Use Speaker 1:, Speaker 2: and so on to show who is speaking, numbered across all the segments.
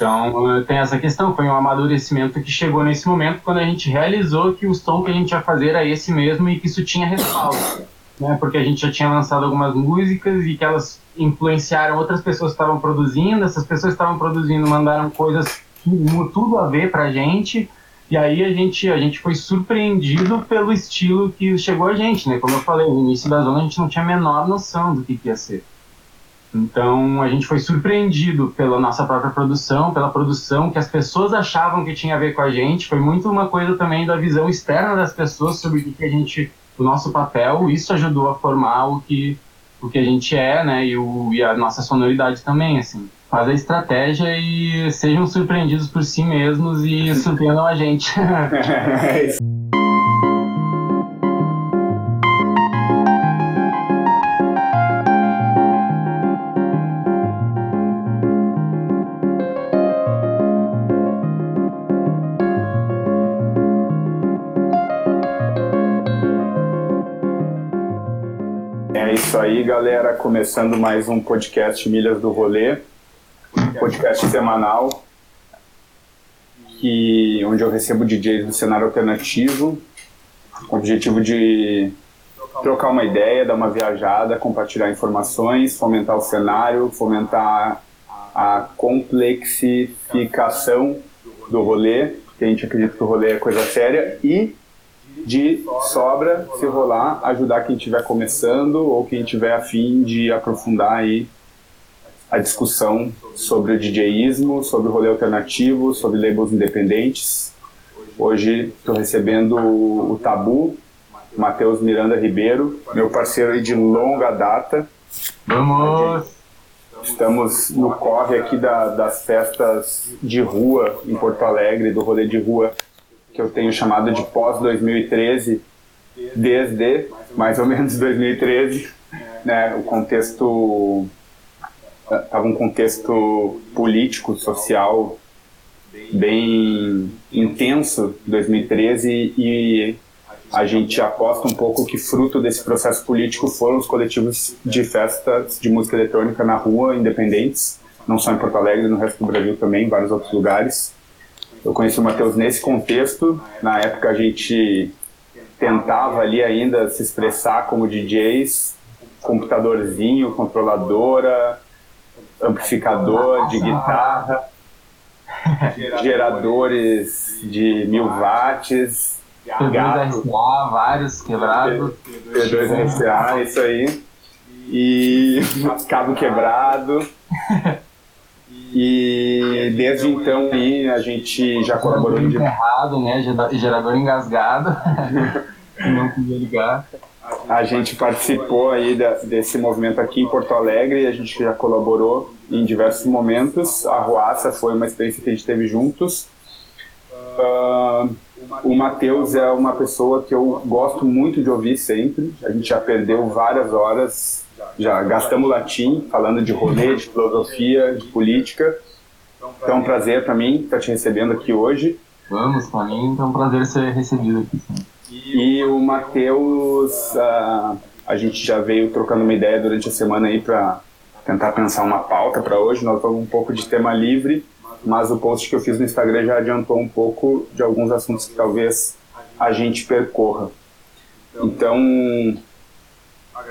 Speaker 1: Então tem essa questão, foi um amadurecimento que chegou nesse momento quando a gente realizou que o som que a gente ia fazer era esse mesmo e que isso tinha respaldo. Né, porque a gente já tinha lançado algumas músicas e que elas influenciaram outras pessoas que estavam produzindo, essas pessoas que estavam produzindo mandaram coisas tudo a ver pra gente, e aí a gente, a gente foi surpreendido pelo estilo que chegou a gente, né? Como eu falei, no início da zona a gente não tinha a menor noção do que, que ia ser. Então a gente foi surpreendido pela nossa própria produção, pela produção que as pessoas achavam que tinha a ver com a gente. Foi muito uma coisa também da visão externa das pessoas sobre o que, que a gente, o nosso papel. Isso ajudou a formar o que o que a gente é, né? E, o, e a nossa sonoridade também, assim. Faz a estratégia e sejam surpreendidos por si mesmos e surpreendam a gente. isso.
Speaker 2: aí, galera, começando mais um podcast Milhas do Rolê, podcast semanal, que, onde eu recebo DJs do cenário alternativo, com o objetivo de trocar uma ideia, dar uma viajada, compartilhar informações, fomentar o cenário, fomentar a complexificação do rolê, porque a gente acredita que o rolê é coisa séria, e de sobra, se rolar, ajudar quem estiver começando ou quem tiver afim de aprofundar aí a discussão sobre o DJismo, sobre o rolê alternativo, sobre labels independentes. Hoje estou recebendo o Tabu, Matheus Miranda Ribeiro, meu parceiro de longa data.
Speaker 1: Vamos!
Speaker 2: Estamos no corre aqui da, das festas de rua em Porto Alegre, do rolê de rua que eu tenho chamado de pós-2013, desde mais ou menos 2013, né, o contexto estava um contexto político, social bem intenso 2013 e a gente aposta um pouco que fruto desse processo político foram os coletivos de festas de música eletrônica na rua, independentes, não só em Porto Alegre, no resto do Brasil também, em vários outros lugares. Eu conheci o Matheus nesse contexto. Na época a gente tentava ali ainda se expressar como DJs, computadorzinho, controladora, amplificador de guitarra, geradores de mil watts,
Speaker 1: P2RCA, vários quebrados.
Speaker 2: P2RCA, isso aí. E cabo quebrado. E desde então aí a gente já colaborou
Speaker 1: de errado, né? Gerador engasgado. não podia ligar.
Speaker 2: A gente participou aí desse movimento aqui em Porto Alegre, a gente já colaborou em diversos momentos. A Ruaça foi uma experiência que a gente teve juntos. Uh, o Matheus é uma pessoa que eu gosto muito de ouvir sempre. A gente já perdeu várias horas já gastamos latim, falando de rolê, de filosofia, de política. Então é um prazer para mim estar te recebendo aqui hoje.
Speaker 1: Vamos, para mim é um prazer ser recebido aqui. Sim.
Speaker 2: E o Matheus, uh, a gente já veio trocando uma ideia durante a semana aí para tentar pensar uma pauta para hoje. Nós vamos um pouco de tema livre, mas o post que eu fiz no Instagram já adiantou um pouco de alguns assuntos que talvez a gente percorra. Então,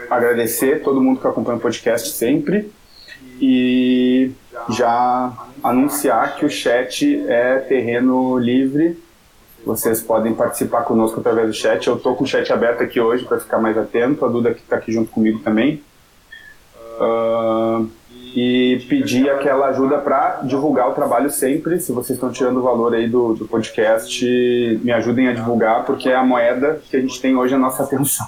Speaker 2: agradecer todo mundo que acompanha o podcast sempre e já anunciar que o chat é terreno livre. Vocês podem participar conosco através do chat. Eu estou com o chat aberto aqui hoje para ficar mais atento. A Duda que está aqui junto comigo também. Uh, e pedir aquela ajuda para divulgar o trabalho sempre. Se vocês estão tirando o valor aí do, do podcast, me ajudem a divulgar, porque é a moeda que a gente tem hoje a nossa atenção.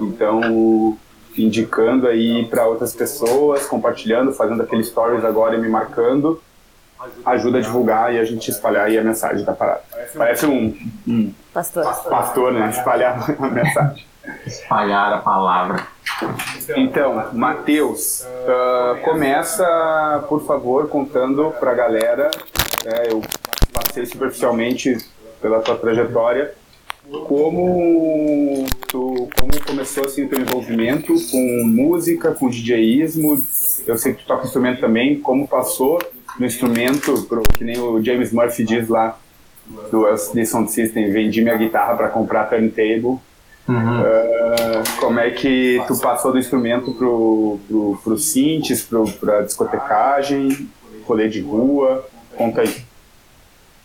Speaker 2: Então, indicando aí para outras pessoas, compartilhando, fazendo aquele stories agora e me marcando, ajuda a divulgar e a gente espalhar aí a mensagem da parada. Parece um, um
Speaker 3: pastor.
Speaker 2: pastor, né? Espalhar a mensagem.
Speaker 1: Espalhar a palavra.
Speaker 2: Então, Matheus, uh, começa, por favor, contando para a galera. É, eu passei superficialmente pela tua trajetória, como tu, como começou assim o teu envolvimento com música, com DJismo? Eu sei que tu toca instrumento também, como passou no instrumento, pro, que nem o James Murphy diz lá, do LCD Sound System, vendi minha guitarra para comprar turntable. Uhum. Uh, como é que tu passou do instrumento pro, pro, pro synths, pro, pra discotecagem, rolê de rua? Conta aí.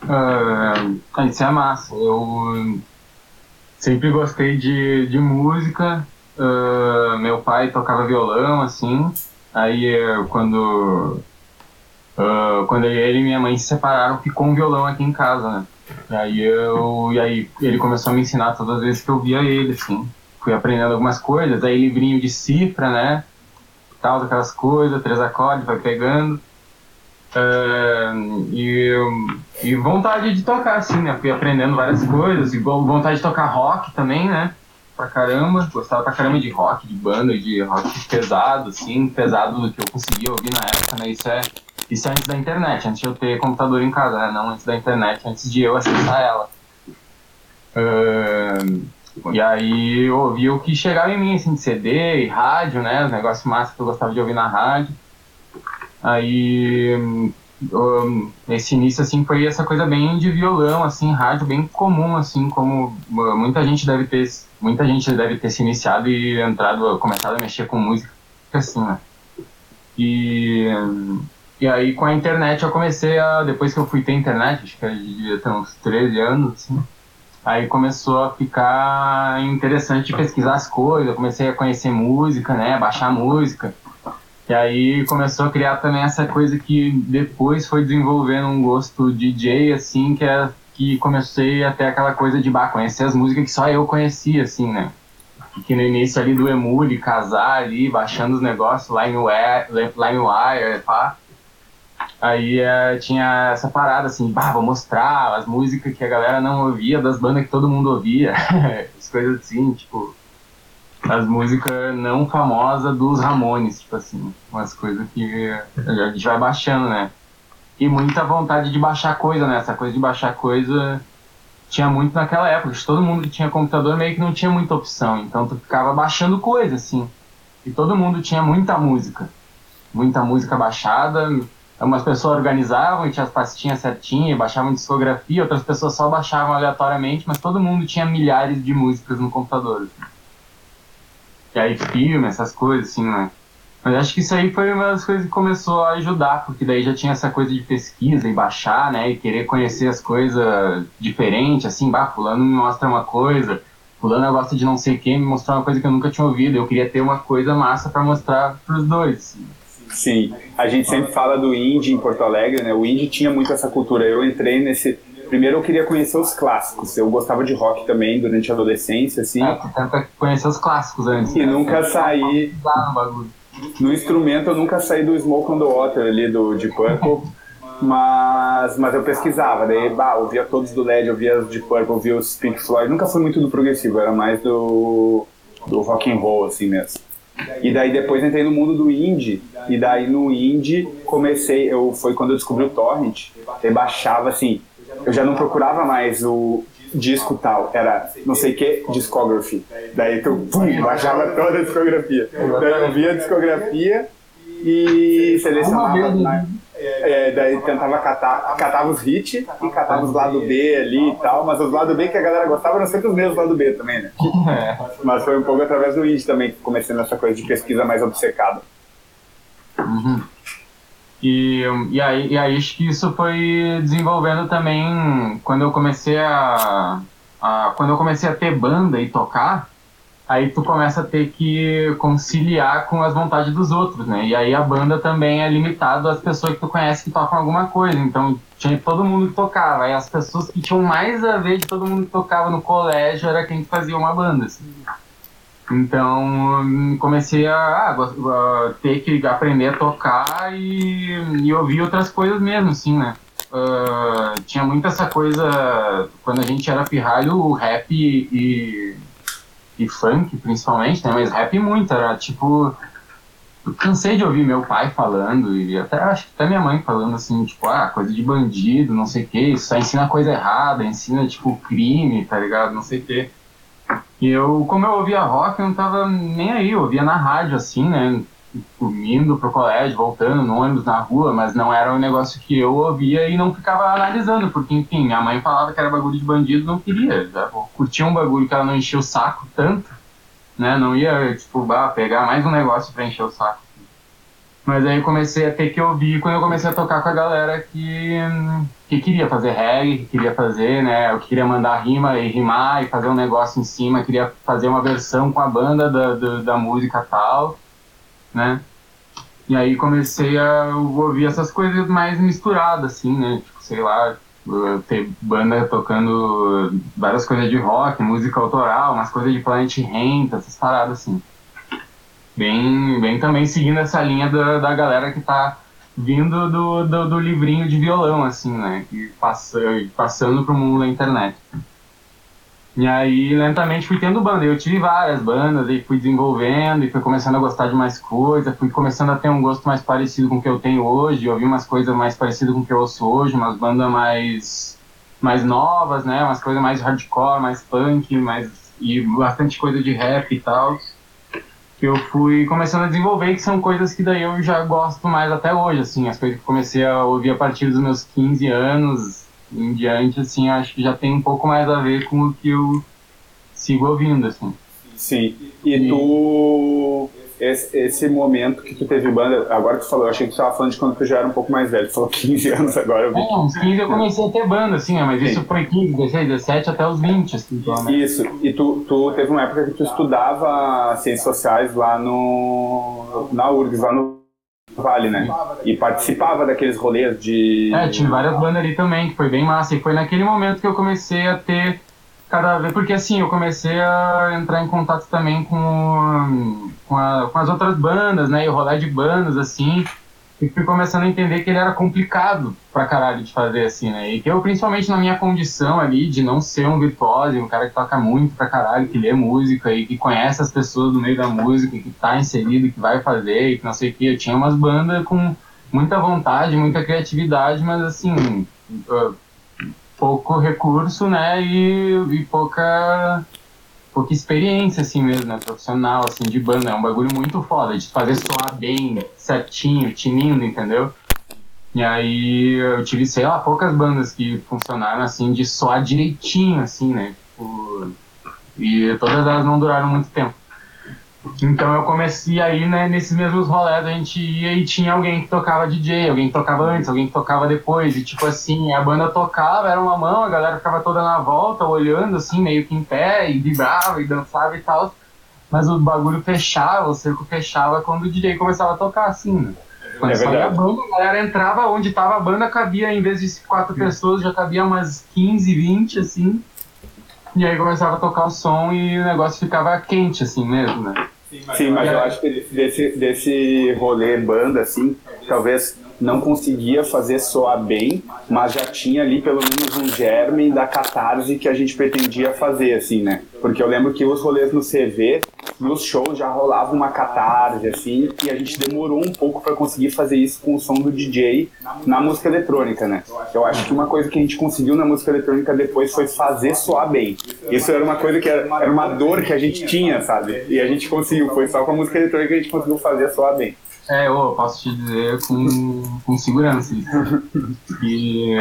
Speaker 1: Uh, isso é massa. Eu sempre gostei de, de música. Uh, meu pai tocava violão, assim. Aí quando uh, quando ele e minha mãe se separaram, ficou um violão aqui em casa, né? E aí eu e aí ele começou a me ensinar todas as vezes que eu via ele, assim. Fui aprendendo algumas coisas, aí livrinho de cifra, né? Tal, aquelas coisas, três acordes, vai pegando. E, e vontade de tocar, assim, né? Fui aprendendo várias coisas, e vontade de tocar rock também, né? Pra caramba, gostava pra caramba de rock, de banda, de rock pesado, assim, pesado do que eu conseguia ouvir na época, né? Isso é isso antes da internet, antes de eu ter computador em casa, né? Não antes da internet, antes de eu acessar ela. Uh, e aí eu ouvia o que chegava em mim, assim, de CD e rádio, né? Os negócios massa que eu gostava de ouvir na rádio. Aí um, esse início assim foi essa coisa bem de violão, assim, rádio bem comum, assim, como muita gente deve ter, muita gente deve ter se iniciado e entrado, começado a mexer com música, assim, né? E e aí com a internet eu comecei a. Depois que eu fui ter internet, acho que eu devia ter uns 13 anos, assim. Aí começou a ficar interessante pesquisar as coisas, comecei a conhecer música, né? Baixar música. E aí começou a criar também essa coisa que depois foi desenvolvendo um gosto DJ, assim, que é que comecei até aquela coisa de bah, conhecer as músicas que só eu conhecia, assim, né? Que no início ali do Emule, casar ali, baixando os negócios, LimeWire, Line pá. Aí é, tinha essa parada assim, bah, vou mostrar as músicas que a galera não ouvia, das bandas que todo mundo ouvia. as coisas assim, tipo, as músicas não famosas dos Ramones, tipo assim, umas coisas que a gente vai baixando, né? E muita vontade de baixar coisa, né? Essa coisa de baixar coisa tinha muito naquela época. Todo mundo que tinha computador meio que não tinha muita opção, então tu ficava baixando coisa, assim. E todo mundo tinha muita música. Muita música baixada, Umas pessoas organizavam e tinha as pastinhas certinhas, baixavam discografia, outras pessoas só baixavam aleatoriamente, mas todo mundo tinha milhares de músicas no computador. Assim. E aí filme, essas coisas, assim, né? Mas acho que isso aí foi uma das coisas que começou a ajudar, porque daí já tinha essa coisa de pesquisa e baixar, né? E querer conhecer as coisas diferentes, assim, bah, fulano me mostra uma coisa, fulano gosta de não sei quem, me mostrar uma coisa que eu nunca tinha ouvido. Eu queria ter uma coisa massa para mostrar pros dois. Assim.
Speaker 2: Sim, a gente sempre fala do indie em Porto Alegre, né? O indie tinha muito essa cultura. Eu entrei nesse. Primeiro eu queria conhecer os clássicos. Eu gostava de rock também durante a adolescência, assim.
Speaker 1: É, tenta conhecer os clássicos antes.
Speaker 2: E né? nunca saí. No instrumento eu nunca saí do Smoke on the Water ali, do de Purple. Mas, mas eu pesquisava, daí bah, ouvia todos do LED, ouvia os de Purple, ouvia os Pink Floyd. Nunca fui muito do progressivo, era mais do, do rock and roll, assim mesmo. E daí depois entrei no mundo do indie, e daí no indie comecei, eu, foi quando eu descobri o torrent, eu baixava assim, eu já não procurava mais o disco tal, era não sei que discography. Daí tu pum, baixava toda a discografia. Daí eu via a discografia e selecionava. É, daí tentava catar, catava os hits e catava os lado B ali e tal, mas os lado B que a galera gostava eram sempre os mesmos lado B também, né? Mas foi um pouco através do indie também que comecei nessa coisa de pesquisa mais obcecada.
Speaker 1: Uhum. E, e, aí, e aí acho que isso foi desenvolvendo também quando eu comecei a, a quando eu comecei a ter banda e tocar aí tu começa a ter que conciliar com as vontades dos outros, né? E aí a banda também é limitado às pessoas que tu conhece que tocam alguma coisa. Então tinha todo mundo que tocava. Aí as pessoas que tinham mais a ver de todo mundo que tocava no colégio era quem fazia uma banda. Assim. Então comecei a, a, ter que aprender a tocar e, e ouvir outras coisas mesmo, assim, né? Uh, tinha muito essa coisa, quando a gente era pirralho, rap e, e funk, principalmente, né? Mas rap muito, era tipo. Eu cansei de ouvir meu pai falando, e até acho que até minha mãe falando assim, tipo, ah, coisa de bandido, não sei o que, isso só ensina coisa errada, ensina, tipo, crime, tá ligado? Não sei o que. E eu, como eu ouvia rock, eu não tava nem aí, eu ouvia na rádio, assim, né? indo pro colégio, voltando no ônibus, na rua, mas não era um negócio que eu ouvia e não ficava analisando, porque, enfim, minha mãe falava que era bagulho de bandido, não queria. Já curtia um bagulho que ela não enchia o saco tanto, né? Não ia, tipo, pegar mais um negócio pra encher o saco. Mas aí comecei a ter que ouvir quando eu comecei a tocar com a galera que, que queria fazer reggae, que queria fazer, né? Eu queria mandar rima e rimar e fazer um negócio em cima, queria fazer uma versão com a banda da, da, da música tal, né? E aí comecei a ouvir essas coisas mais misturadas, assim, né? Tipo, sei lá, ter banda tocando várias coisas de rock, música autoral, umas coisas de Planet Rent, essas paradas assim bem, bem também seguindo essa linha da, da galera que tá vindo do, do, do livrinho de violão, assim, né? Que passa, passando pro mundo da internet. E aí, lentamente, fui tendo banda. Eu tive várias bandas, e fui desenvolvendo, e fui começando a gostar de mais coisas, fui começando a ter um gosto mais parecido com o que eu tenho hoje, ouvir umas coisas mais parecidas com o que eu ouço hoje, umas bandas mais, mais novas, né? Umas coisas mais hardcore, mais punk, mais, e bastante coisa de rap e tal que eu fui começando a desenvolver, que são coisas que daí eu já gosto mais até hoje, assim, as coisas que comecei a ouvir a partir dos meus 15 anos em diante, assim, acho que já tem um pouco mais a ver com o que eu sigo ouvindo, assim.
Speaker 2: Sim, e, e... tu esse, esse, momento que tu teve banda, agora que tu falou, eu achei que tu estava falando de quando tu já era um pouco mais velho, tu falou 15 anos agora. Eu vi.
Speaker 1: É, uns 15 eu comecei a ter banda, assim, mas Sim. isso foi 15, 16, 17 até os 20, assim. Então,
Speaker 2: né? Isso, e tu, tu teve uma época que tu estudava ciências sociais lá no, na URGS, lá no Vale, né? E participava daqueles rolês de.
Speaker 1: É, tinha várias bandas ali também, que foi bem massa. E foi naquele momento que eu comecei a ter cada vez. Porque assim, eu comecei a entrar em contato também com, com, a, com as outras bandas, né? E rolê de bandas, assim. E fui começando a entender que ele era complicado pra caralho de fazer, assim, né? E que eu, principalmente na minha condição ali, de não ser um virtuoso, um cara que toca muito pra caralho, que lê música e que conhece as pessoas do meio da música, que tá inserido, que vai fazer e que não sei o que. Eu tinha umas bandas com muita vontade, muita criatividade, mas assim, pouco recurso, né, e, e pouca pouca experiência, assim mesmo, né, profissional, assim, de banda. É um bagulho muito foda, de fazer soar bem, certinho, tinindo, entendeu? E aí eu tive, sei lá, poucas bandas que funcionaram, assim, de soar direitinho, assim, né, tipo, e todas elas não duraram muito tempo. Então eu comecei aí, né, nesses mesmos rolés a gente ia e tinha alguém que tocava DJ, alguém que tocava antes, alguém que tocava depois, e tipo assim, a banda tocava, era uma mão, a galera ficava toda na volta, olhando assim, meio que em pé, e vibrava e dançava e tal. Mas o bagulho fechava, o cerco fechava quando o DJ começava a tocar assim, né? Quando é saía a banda, a galera entrava onde tava a banda, cabia, em vez de quatro pessoas, já cabia umas 15, 20, assim. E aí começava a tocar o som e o negócio ficava quente, assim mesmo, né?
Speaker 2: Sim, mas eu acho que desse, desse rolê banda, assim, talvez não conseguia fazer soar bem, mas já tinha ali pelo menos um germe da catarse que a gente pretendia fazer, assim, né? Porque eu lembro que os rolês no CV, nos shows já rolava uma catarse, assim, e a gente demorou um pouco para conseguir fazer isso com o som do DJ na música eletrônica, né? Eu acho que uma coisa que a gente conseguiu na música eletrônica depois foi fazer soar bem. Isso era uma coisa que era, era uma dor que a gente tinha, sabe? E a gente conseguiu, foi só com a música eletrônica que a gente conseguiu fazer soar bem.
Speaker 1: É, eu posso te dizer com, com segurança E,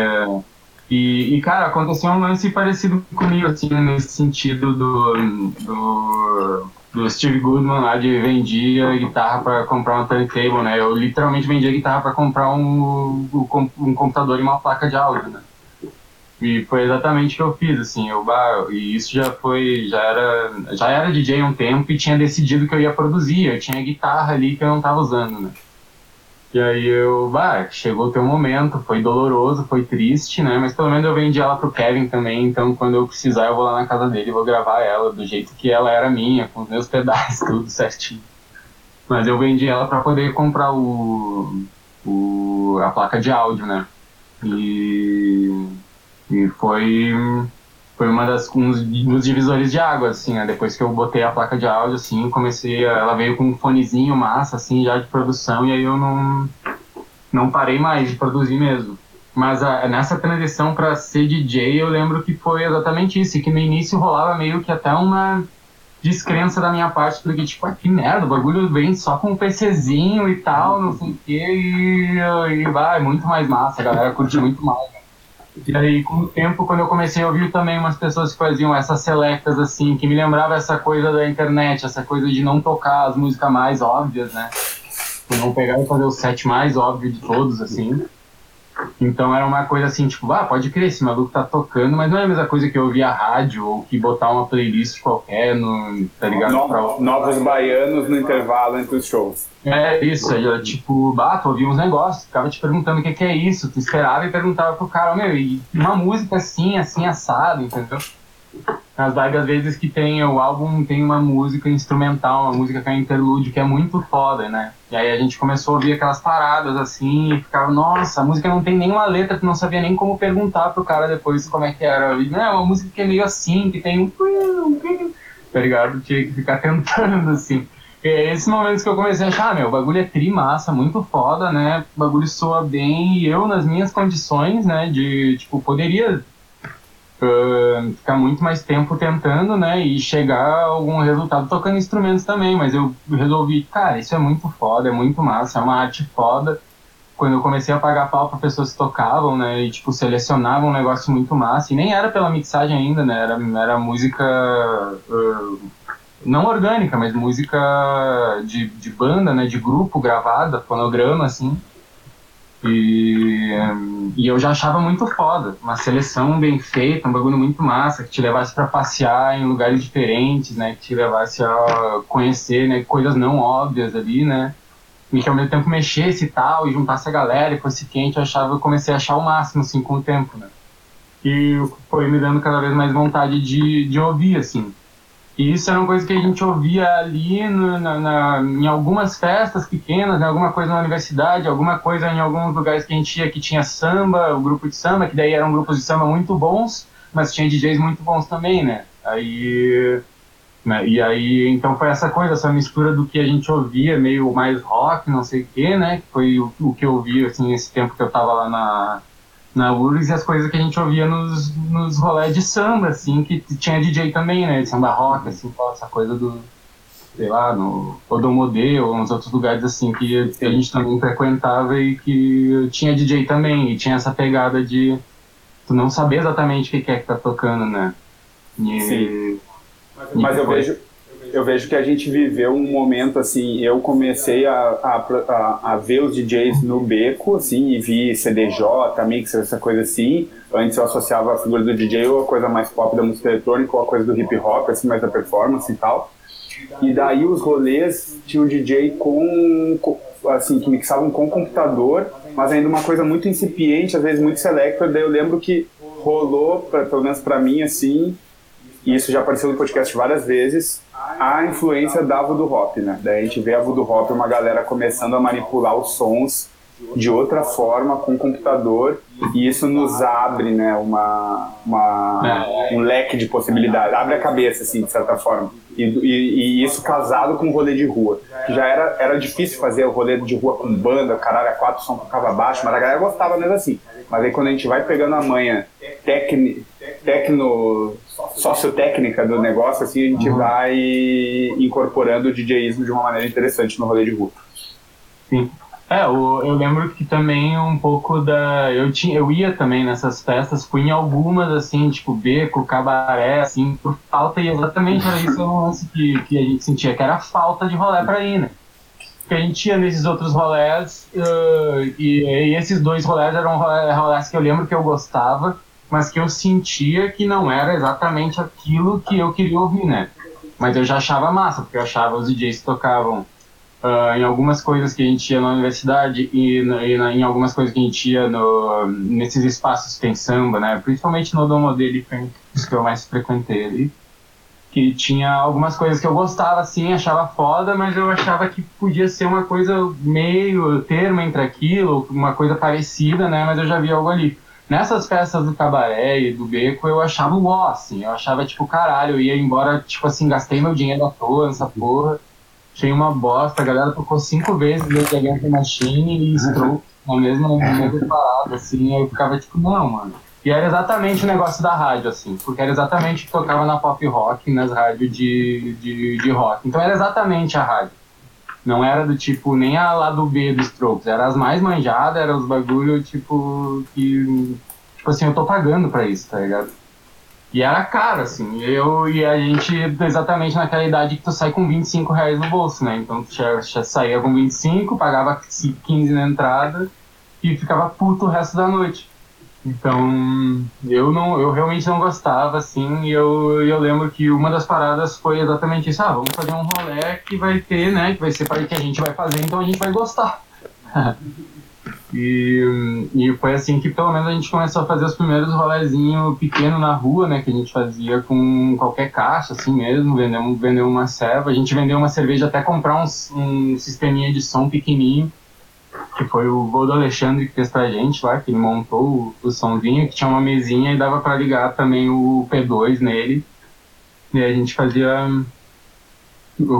Speaker 1: e, e, cara, aconteceu um lance parecido comigo, assim, nesse sentido do, do, do Steve Goodman lá de vendia guitarra para comprar um turntable, né? Eu literalmente vendia guitarra para comprar um, um computador e uma placa de áudio, né? E foi exatamente o que eu fiz, assim, eu, e isso já foi, já era, já era DJ um tempo e tinha decidido que eu ia produzir, eu tinha guitarra ali que eu não tava usando, né? E aí eu, bah, chegou o teu momento, foi doloroso, foi triste, né? Mas pelo menos eu vendi ela pro Kevin também, então quando eu precisar eu vou lá na casa dele e vou gravar ela do jeito que ela era minha, com os meus pedaços, tudo certinho. Mas eu vendi ela para poder comprar o, o, a placa de áudio, né? E e foi, foi uma das um dos divisores de água, assim, né? Depois que eu botei a placa de áudio, assim, comecei, a, ela veio com um fonezinho massa, assim, já de produção, e aí eu não, não parei mais de produzir mesmo. Mas a, nessa transição para ser DJ, eu lembro que foi exatamente isso, que no início rolava meio que até uma descrença da minha parte, porque, tipo, ah, que merda, o bagulho vem só com um PCzinho e tal, não sei o que, e, e vai, muito mais massa, a galera curte muito mais. Né? E aí, com o tempo, quando eu comecei a ouvir também umas pessoas que faziam essas selectas, assim, que me lembrava essa coisa da internet, essa coisa de não tocar as músicas mais óbvias, né? Não pegar e fazer o set mais óbvio de todos, assim. Então era uma coisa assim, tipo, ah, pode crer, esse maluco tá tocando, mas não é a mesma coisa que eu ouvir a rádio ou que botar uma playlist qualquer no, tá ligado? No,
Speaker 2: pra... Novos baianos no intervalo entre os shows.
Speaker 1: É isso, eu, tipo, bah, tu ouvia uns negócios, ficava te perguntando o que, que é isso, tu esperava e perguntava pro cara, meu, e uma música assim, assim, assado, entendeu? As várias vezes que tem o álbum tem uma música instrumental, uma música que é interlude, que é muito foda, né? E aí a gente começou a ouvir aquelas paradas assim, e ficava, nossa, a música não tem nenhuma letra, tu não sabia nem como perguntar pro cara depois como é que era. E, não, é uma música que é meio assim, que tem um. Tá ligado? Tinha que ficar tentando, assim. E é esses momentos que eu comecei a achar, ah, meu, o bagulho é tri massa, muito foda, né? O bagulho soa bem, e eu, nas minhas condições, né, de, tipo, poderia ficar muito mais tempo tentando, né, e chegar a algum resultado tocando instrumentos também, mas eu resolvi, cara, isso é muito foda, é muito massa, é uma arte foda. Quando eu comecei a pagar pau para pessoas que tocavam, né, e tipo selecionavam um negócio muito massa, e nem era pela mixagem ainda, né, era, era música uh, não orgânica, mas música de, de banda, né, de grupo gravada, fonograma, assim. E, e eu já achava muito foda. Uma seleção bem feita, um bagulho muito massa, que te levasse para passear em lugares diferentes, né? Que te levasse a conhecer né, coisas não óbvias ali, né? E que ao mesmo tempo mexesse e tal, e juntasse a galera e fosse quente, eu achava, eu comecei a achar o máximo, assim, com o tempo, né? E foi me dando cada vez mais vontade de, de ouvir, assim. E isso era uma coisa que a gente ouvia ali no, na, na, em algumas festas pequenas, né, alguma coisa na universidade, alguma coisa em alguns lugares que a gente ia que tinha samba, o grupo de samba, que daí eram grupos de samba muito bons, mas tinha DJs muito bons também, né? Aí, né, e aí, então foi essa coisa, essa mistura do que a gente ouvia, meio mais rock, não sei o quê, né? Que foi o, o que eu ouvi, assim, esse tempo que eu tava lá na, na URGS e as coisas que a gente ouvia nos, nos rolés de samba, assim, que tinha DJ também, né? De samba rock, assim, essa coisa do, sei lá, no Odomodê ou nos outros lugares, assim, que a gente também frequentava e que tinha DJ também, e tinha essa pegada de tu não saber exatamente o que é que tá tocando, né?
Speaker 2: E, Sim. Mas, mas eu vejo eu vejo que a gente viveu um momento assim, eu comecei a, a, a, ver os DJs no beco, assim, e vi CDJ, mix, essa coisa assim. Antes eu associava a figura do DJ ou a coisa mais pop da música eletrônica ou a coisa do hip hop, assim, mais da performance e tal. E daí os rolês tinha o DJ com, assim, que mixavam com computador, mas ainda uma coisa muito incipiente, às vezes muito selector. Daí eu lembro que rolou, pra, pelo menos para mim, assim, e isso já apareceu no podcast várias vezes, a influência da voodoo hop, né? Daí a gente vê a voodoo hop, uma galera começando a manipular os sons de outra forma com o computador e isso nos abre, né, uma, uma um leque de possibilidades, abre a cabeça, assim, de certa forma. E, e, e, isso casado com o rolê de rua, já era, era difícil fazer o rolê de rua com banda, caralho, a quatro som tocava baixo, mas a galera gostava mesmo assim. Mas aí quando a gente vai pegando a manha tecni, tecno sociotécnica do negócio, assim, a gente uhum. vai incorporando o DJismo de uma maneira interessante no rolê de rua.
Speaker 1: Sim. É, eu, eu lembro que também um pouco da. Eu, tinha, eu ia também nessas festas, fui em algumas, assim, tipo beco, cabaré, assim, por falta, e exatamente era isso que, que a gente sentia, que era falta de rolê pra ir, né? Porque a gente ia nesses outros rolés, uh, e, e, esses dois rolés eram rolés que eu lembro que eu gostava, mas que eu sentia que não era exatamente aquilo que eu queria ouvir, né? Mas eu já achava massa, porque eu achava os DJs que tocavam uh, em algumas coisas que a gente ia na universidade e, e na, em algumas coisas que a gente ia no, nesses espaços que tem samba, né? Principalmente no Domo dele, que eu mais frequentei ali. Que tinha algumas coisas que eu gostava, assim, achava foda, mas eu achava que podia ser uma coisa meio termo entre aquilo, uma coisa parecida, né? Mas eu já vi algo ali nessas festas do cabaré e do beco, eu achava o ó, assim, eu achava, tipo, caralho, eu ia embora, tipo assim, gastei meu dinheiro à toa nessa porra, achei uma bosta, a galera tocou cinco vezes The Against Machine e Stroke na mesma, na parada, assim, eu ficava tipo, não, mano, E era exatamente o negócio da rádio, assim, porque era exatamente o que tocava na pop rock, nas rádios de, de, de rock. Então era exatamente a rádio. Não era do tipo, nem a lá do B dos Strokes, era as mais manjadas, era os bagulho, tipo, que. Tipo assim, eu tô pagando pra isso, tá ligado? E era caro, assim. Eu e a gente, exatamente naquela idade que tu sai com 25 reais no bolso, né? Então tu já, já saía com 25, pagava 15 na entrada e ficava puto o resto da noite. Então, eu não, eu realmente não gostava, assim, e eu, eu lembro que uma das paradas foi exatamente isso, ah, vamos fazer um rolê que vai ter, né, que vai ser para que a gente vai fazer, então a gente vai gostar. e, e foi assim que pelo menos a gente começou a fazer os primeiros rolezinhos pequenos na rua, né, que a gente fazia com qualquer caixa, assim mesmo, vendeu, vendeu uma serva, a gente vendeu uma cerveja até comprar um, um sisteminha de som pequenininho, que foi o gol do Alexandre que fez pra gente lá, que ele montou o, o somzinho, que tinha uma mesinha e dava para ligar também o P2 nele. E aí a gente fazia.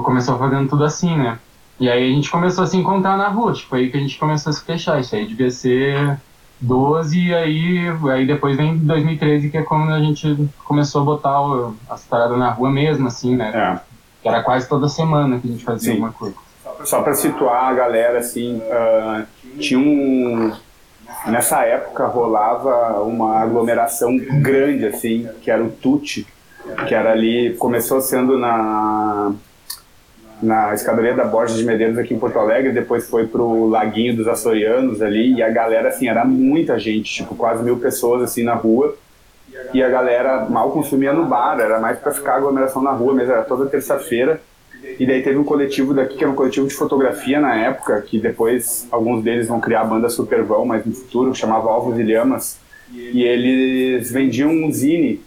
Speaker 1: Começou fazendo tudo assim, né? E aí a gente começou a se encontrar na rua, tipo, aí que a gente começou a se fechar. Isso aí devia ser 12, e aí, aí depois vem 2013, que é quando a gente começou a botar o, as paradas na rua mesmo, assim, né? É. Que era quase toda semana que a gente fazia Sim. alguma coisa
Speaker 2: só para situar a galera, assim, uh, tinha um. Nessa época rolava uma aglomeração grande, assim, que era o Tuti, que era ali, começou sendo na, na escadaria da Borges de Medeiros aqui em Porto Alegre, depois foi pro Laguinho dos Açorianos ali, e a galera, assim, era muita gente, tipo, quase mil pessoas, assim, na rua, e a galera mal consumia no bar, era mais para ficar aglomeração na rua mesmo, era toda terça-feira, e daí teve um coletivo daqui, que era um coletivo de fotografia na época, que depois alguns deles vão criar a banda Supervão, mas no futuro, que chamava Alvos e Lhamas. E eles vendiam um zine,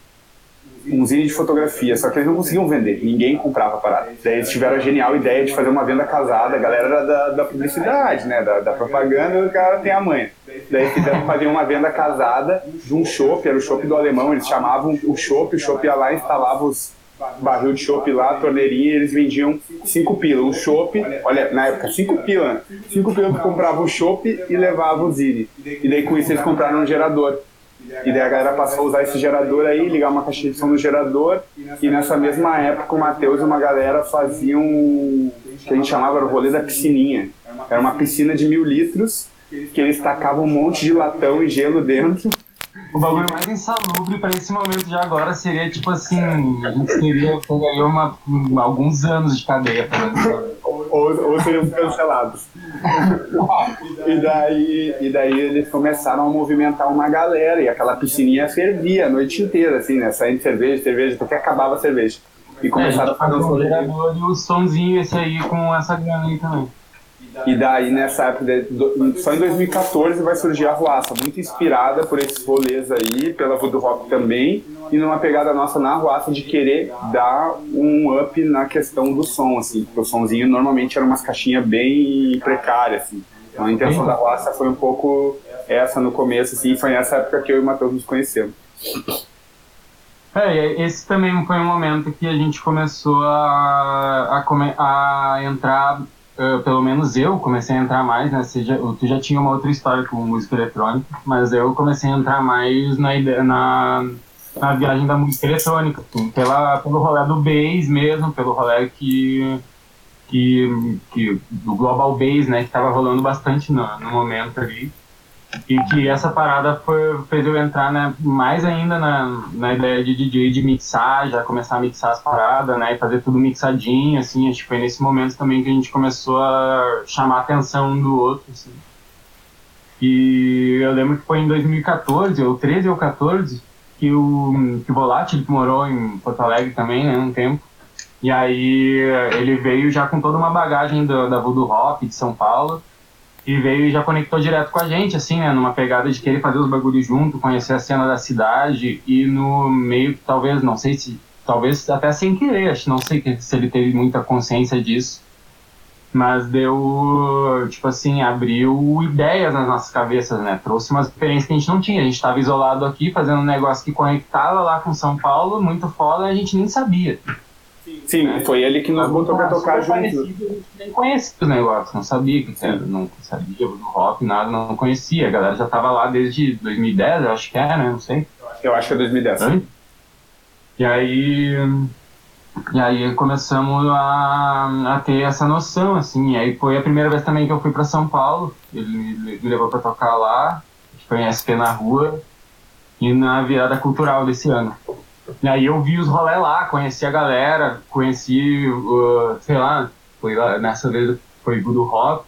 Speaker 2: um zine de fotografia, só que eles não conseguiam vender, ninguém comprava a parada. Daí eles tiveram a genial ideia de fazer uma venda casada, a galera era da, da publicidade, né, da, da propaganda, o cara tem a manha. Daí fizeram fazer uma venda casada de um chopp, era o chopp do alemão, eles chamavam o chopp, o chopp ia lá e instalava os barril de chopp lá, torneirinha, eles vendiam 5 pila. Um chopp, olha, na época, 5 pila. 5 pila tu comprava o chopp e levava o Zine. E daí com isso eles compraram um gerador. E daí a galera passou a usar esse gerador aí, ligar uma caixinha de som no gerador. E nessa mesma época o Matheus e uma galera faziam o que a gente chamava o rolê da piscininha. Era uma piscina de mil litros que eles tacavam um monte de latão e gelo dentro
Speaker 1: o bagulho mais insalubre para esse momento de agora seria tipo assim, a gente teria, teria uma, alguns anos de cadeia
Speaker 2: ou, ou, ou seriam cancelados. e, daí, e daí eles começaram a movimentar uma galera e aquela piscininha fervia a noite inteira, assim, né? Saindo cerveja, cerveja, porque acabava a cerveja.
Speaker 1: E começaram é, a fazer um gerador e o somzinho esse aí com essa grana aí também.
Speaker 2: E daí, nessa época, só em 2014 vai surgir a Ruaça, muito inspirada por esses rolês aí, pela Voodoo Rock também, e numa pegada nossa na Ruaça de querer dar um up na questão do som, assim, porque o somzinho normalmente era umas caixinhas bem precárias, assim. Então a intenção da Ruaça foi um pouco essa no começo, assim, foi nessa época que eu e o Matheus nos conhecemos.
Speaker 1: É, esse também foi um momento que a gente começou a, a, a entrar Uh, pelo menos eu comecei a entrar mais, né? Seja, tu já tinha uma outra história com música eletrônica, mas eu comecei a entrar mais na, na, na viagem da música eletrônica, assim, pela, pelo rolê do bass mesmo, pelo rolê que, que, que do global bass, né? Que tava rolando bastante no, no momento ali. E que essa parada foi, fez eu entrar né, mais ainda na, na ideia de DJ de mixar, já começar a mixar as paradas, né? E fazer tudo mixadinho, assim. Acho que foi nesse momento também que a gente começou a chamar a atenção um do outro, assim. E eu lembro que foi em 2014, ou 13 ou 14, que o, que o Volátil, que morou em Porto Alegre também, né, um tempo, e aí ele veio já com toda uma bagagem do, da Voodoo Hop de São Paulo, e veio e já conectou direto com a gente, assim, né? Numa pegada de querer fazer os bagulhos junto, conhecer a cena da cidade e no meio talvez, não sei se, talvez até sem querer, acho, não sei se ele teve muita consciência disso, mas deu, tipo assim, abriu ideias nas nossas cabeças, né? Trouxe umas experiências que a gente não tinha. A gente estava isolado aqui, fazendo um negócio que conectava lá com São Paulo, muito foda, a gente nem sabia.
Speaker 2: Sim, né? foi ele que nos botou pra tocar junto.
Speaker 1: Nem conhecia os negócios, não sabia que era, não sabia do rock, nada, não conhecia. A galera já tava lá desde 2010, eu acho que é, né? Não sei.
Speaker 2: Eu acho que é 2010.
Speaker 1: E aí. E aí começamos a, a ter essa noção, assim. E aí foi a primeira vez também que eu fui para São Paulo. Ele me, me levou para tocar lá. Foi em SP na rua e na virada cultural desse ano. E aí eu vi os rolé lá, conheci a galera, conheci, uh, sei lá, foi lá, nessa vez foi Voodoo Hop,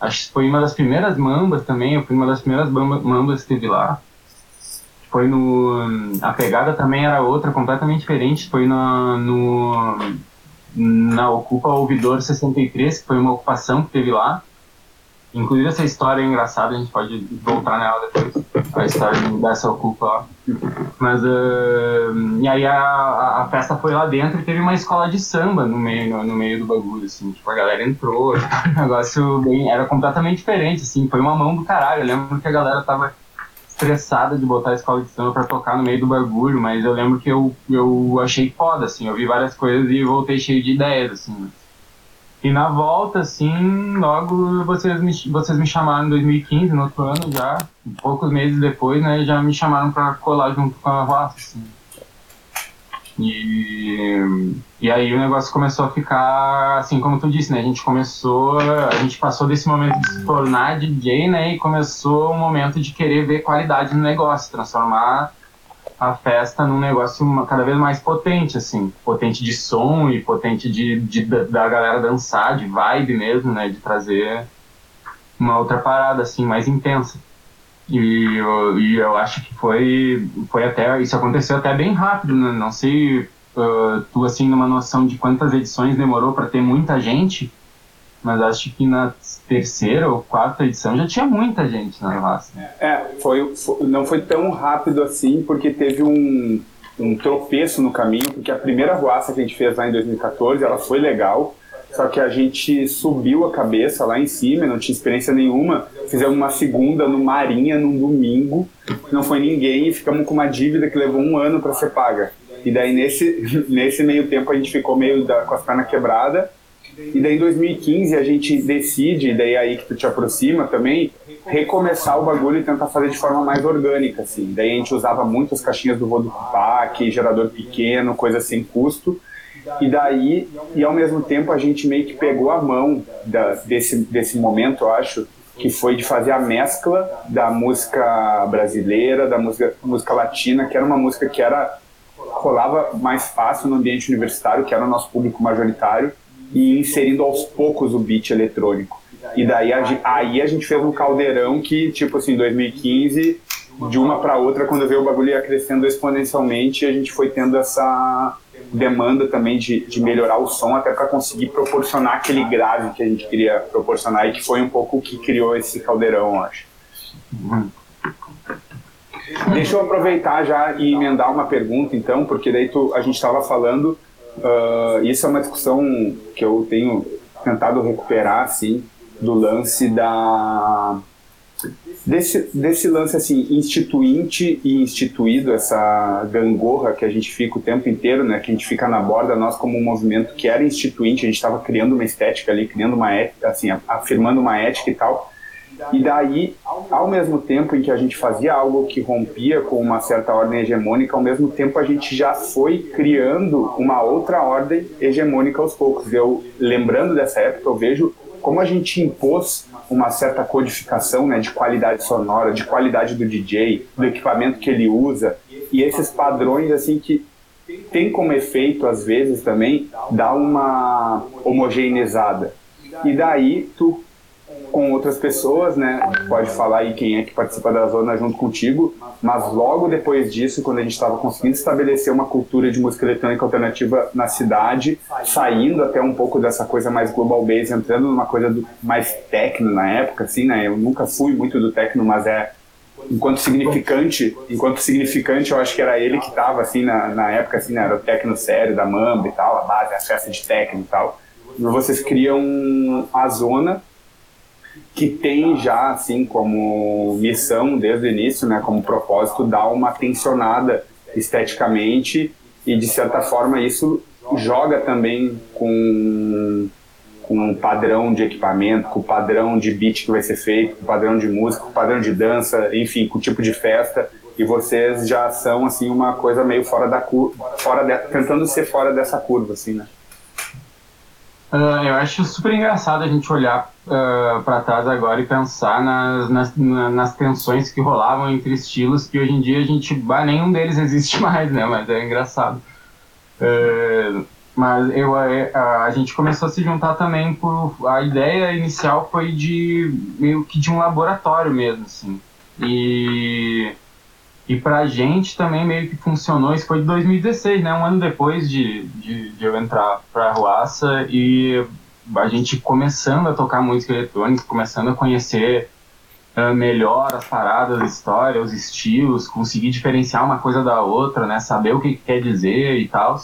Speaker 1: acho que foi uma das primeiras mambas também, eu fui uma das primeiras mambas que teve lá. Foi no. A pegada também era outra, completamente diferente. Foi na, no, na Ocupa Ouvidor 63, que foi uma ocupação que teve lá. Inclusive essa história é engraçada, a gente pode voltar nela depois, a história dessa ocupa lá. Mas, uh, e aí a, a, festa foi lá dentro e teve uma escola de samba no meio, no, no meio do bagulho, assim, tipo, a galera entrou, o negócio bem, era completamente diferente, assim, foi uma mão do caralho, eu lembro que a galera tava estressada de botar a escola de samba pra tocar no meio do bagulho, mas eu lembro que eu, eu achei foda, assim, eu vi várias coisas e voltei cheio de ideias, assim, e na volta, assim, logo vocês me, vocês me chamaram em 2015, no outro ano já, poucos meses depois, né, já me chamaram para colar junto com a Roça, assim. E, e aí o negócio começou a ficar, assim como tu disse, né, a gente começou, a gente passou desse momento de se tornar DJ, né, e começou o momento de querer ver qualidade no negócio, transformar a festa num negócio cada vez mais potente, assim, potente de som e potente de, de, da galera dançar, de vibe mesmo, né, de trazer uma outra parada, assim, mais intensa. E eu, e eu acho que foi, foi até, isso aconteceu até bem rápido, né? não sei, uh, tu assim, numa noção de quantas edições demorou para ter muita gente, mas acho que na terceira ou quarta edição já tinha muita gente na raça.
Speaker 2: É, foi, foi, não foi tão rápido assim, porque teve um, um tropeço no caminho, porque a primeira ruaça que a gente fez lá em 2014, ela foi legal, só que a gente subiu a cabeça lá em cima, não tinha experiência nenhuma, fizemos uma segunda no Marinha, num domingo, não foi ninguém, e ficamos com uma dívida que levou um ano para ser paga. E daí, nesse, nesse meio tempo, a gente ficou meio da, com as pernas quebradas, e daí em 2015 a gente decide, e daí é aí que tu te aproxima também, recomeçar o bagulho e tentar fazer de forma mais orgânica, assim. Daí a gente usava muito as caixinhas do Vodupac, gerador pequeno, coisa sem custo. E daí, e ao mesmo tempo a gente meio que pegou a mão da, desse, desse momento, eu acho, que foi de fazer a mescla da música brasileira, da música, música latina, que era uma música que era rolava mais fácil no ambiente universitário, que era o nosso público majoritário, e inserindo aos poucos o beat eletrônico. E daí a, aí a gente fez um caldeirão que, tipo assim, 2015, de uma para outra, quando veio o bagulho ia crescendo exponencialmente, a gente foi tendo essa demanda também de, de melhorar o som até para conseguir proporcionar aquele grave que a gente queria proporcionar e que foi um pouco o que criou esse caldeirão, acho. Deixa eu aproveitar já e emendar uma pergunta, então, porque daí tu, a gente estava falando Uh, isso é uma discussão que eu tenho tentado recuperar, assim, do lance da desse, desse lance assim instituinte e instituído essa gangorra que a gente fica o tempo inteiro né que a gente fica na borda nós como um movimento que era instituinte a gente estava criando uma estética ali criando uma ética assim afirmando uma ética e tal e daí, ao mesmo tempo em que a gente fazia algo que rompia com uma certa ordem hegemônica, ao mesmo tempo a gente já foi criando uma outra ordem hegemônica aos poucos. Eu, lembrando dessa época, eu vejo como a gente impôs uma certa codificação né, de qualidade sonora, de qualidade do DJ, do equipamento que ele usa, e esses padrões assim que tem como efeito, às vezes, também, dar uma homogeneizada. E daí tu com outras pessoas, né? Pode falar aí quem é que participa da zona junto contigo, mas logo depois disso, quando a gente estava conseguindo estabelecer uma cultura de música eletrônica alternativa na cidade, saindo até um pouco dessa coisa mais global base, entrando numa coisa do, mais techno na época, assim, né? Eu nunca fui muito do techno, mas é enquanto significante, enquanto significante, eu acho que era ele que estava assim na, na época, assim, né? era o techno sério da Mamba e tal, a base, a festa de techno e tal. Vocês criam a zona que tem já assim como missão desde o início, né, como propósito dar uma tensionada esteticamente e de certa forma isso joga também com com um padrão de equipamento, com o padrão de beat que vai ser feito, com o padrão de música, com o padrão de dança, enfim, com o tipo de festa. E vocês já são assim uma coisa meio fora da curva, fora de, tentando ser fora dessa curva, assim, né?
Speaker 1: Uh, eu acho super engraçado a gente olhar uh, ah, para trás agora e pensar nas, nas, nas, tensões que rolavam entre estilos que hoje em dia a gente. Bah, nenhum deles existe mais, né? Mas é engraçado. Uh, mas eu, a, é, a, gente começou a se juntar também por. A ideia inicial foi de meio que de um laboratório mesmo, assim. E. E pra gente também meio que funcionou, isso foi de 2016, né? Um ano depois de, de, de eu entrar pra Ruaça e a gente começando a tocar música eletrônica, começando a conhecer uh, melhor as paradas, a história, os estilos, conseguir diferenciar uma coisa da outra, né? Saber o que, que quer dizer e tal.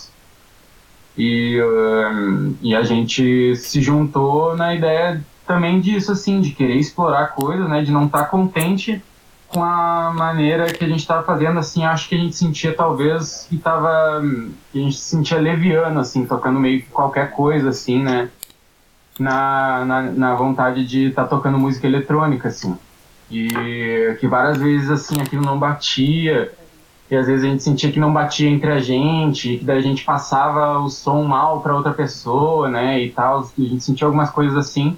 Speaker 1: E, uh, e a gente se juntou na ideia também disso, assim, de querer explorar coisas, né? De não estar tá contente com a maneira que a gente estava fazendo, assim, acho que a gente sentia talvez que tava, que a gente se sentia leviano, assim, tocando meio que qualquer coisa, assim, né, na, na, na vontade de estar tá tocando música eletrônica, assim, e que várias vezes, assim, aquilo não batia, e às vezes a gente sentia que não batia entre a gente, que daí a gente passava o som mal para outra pessoa, né, e tal, a gente sentia algumas coisas assim.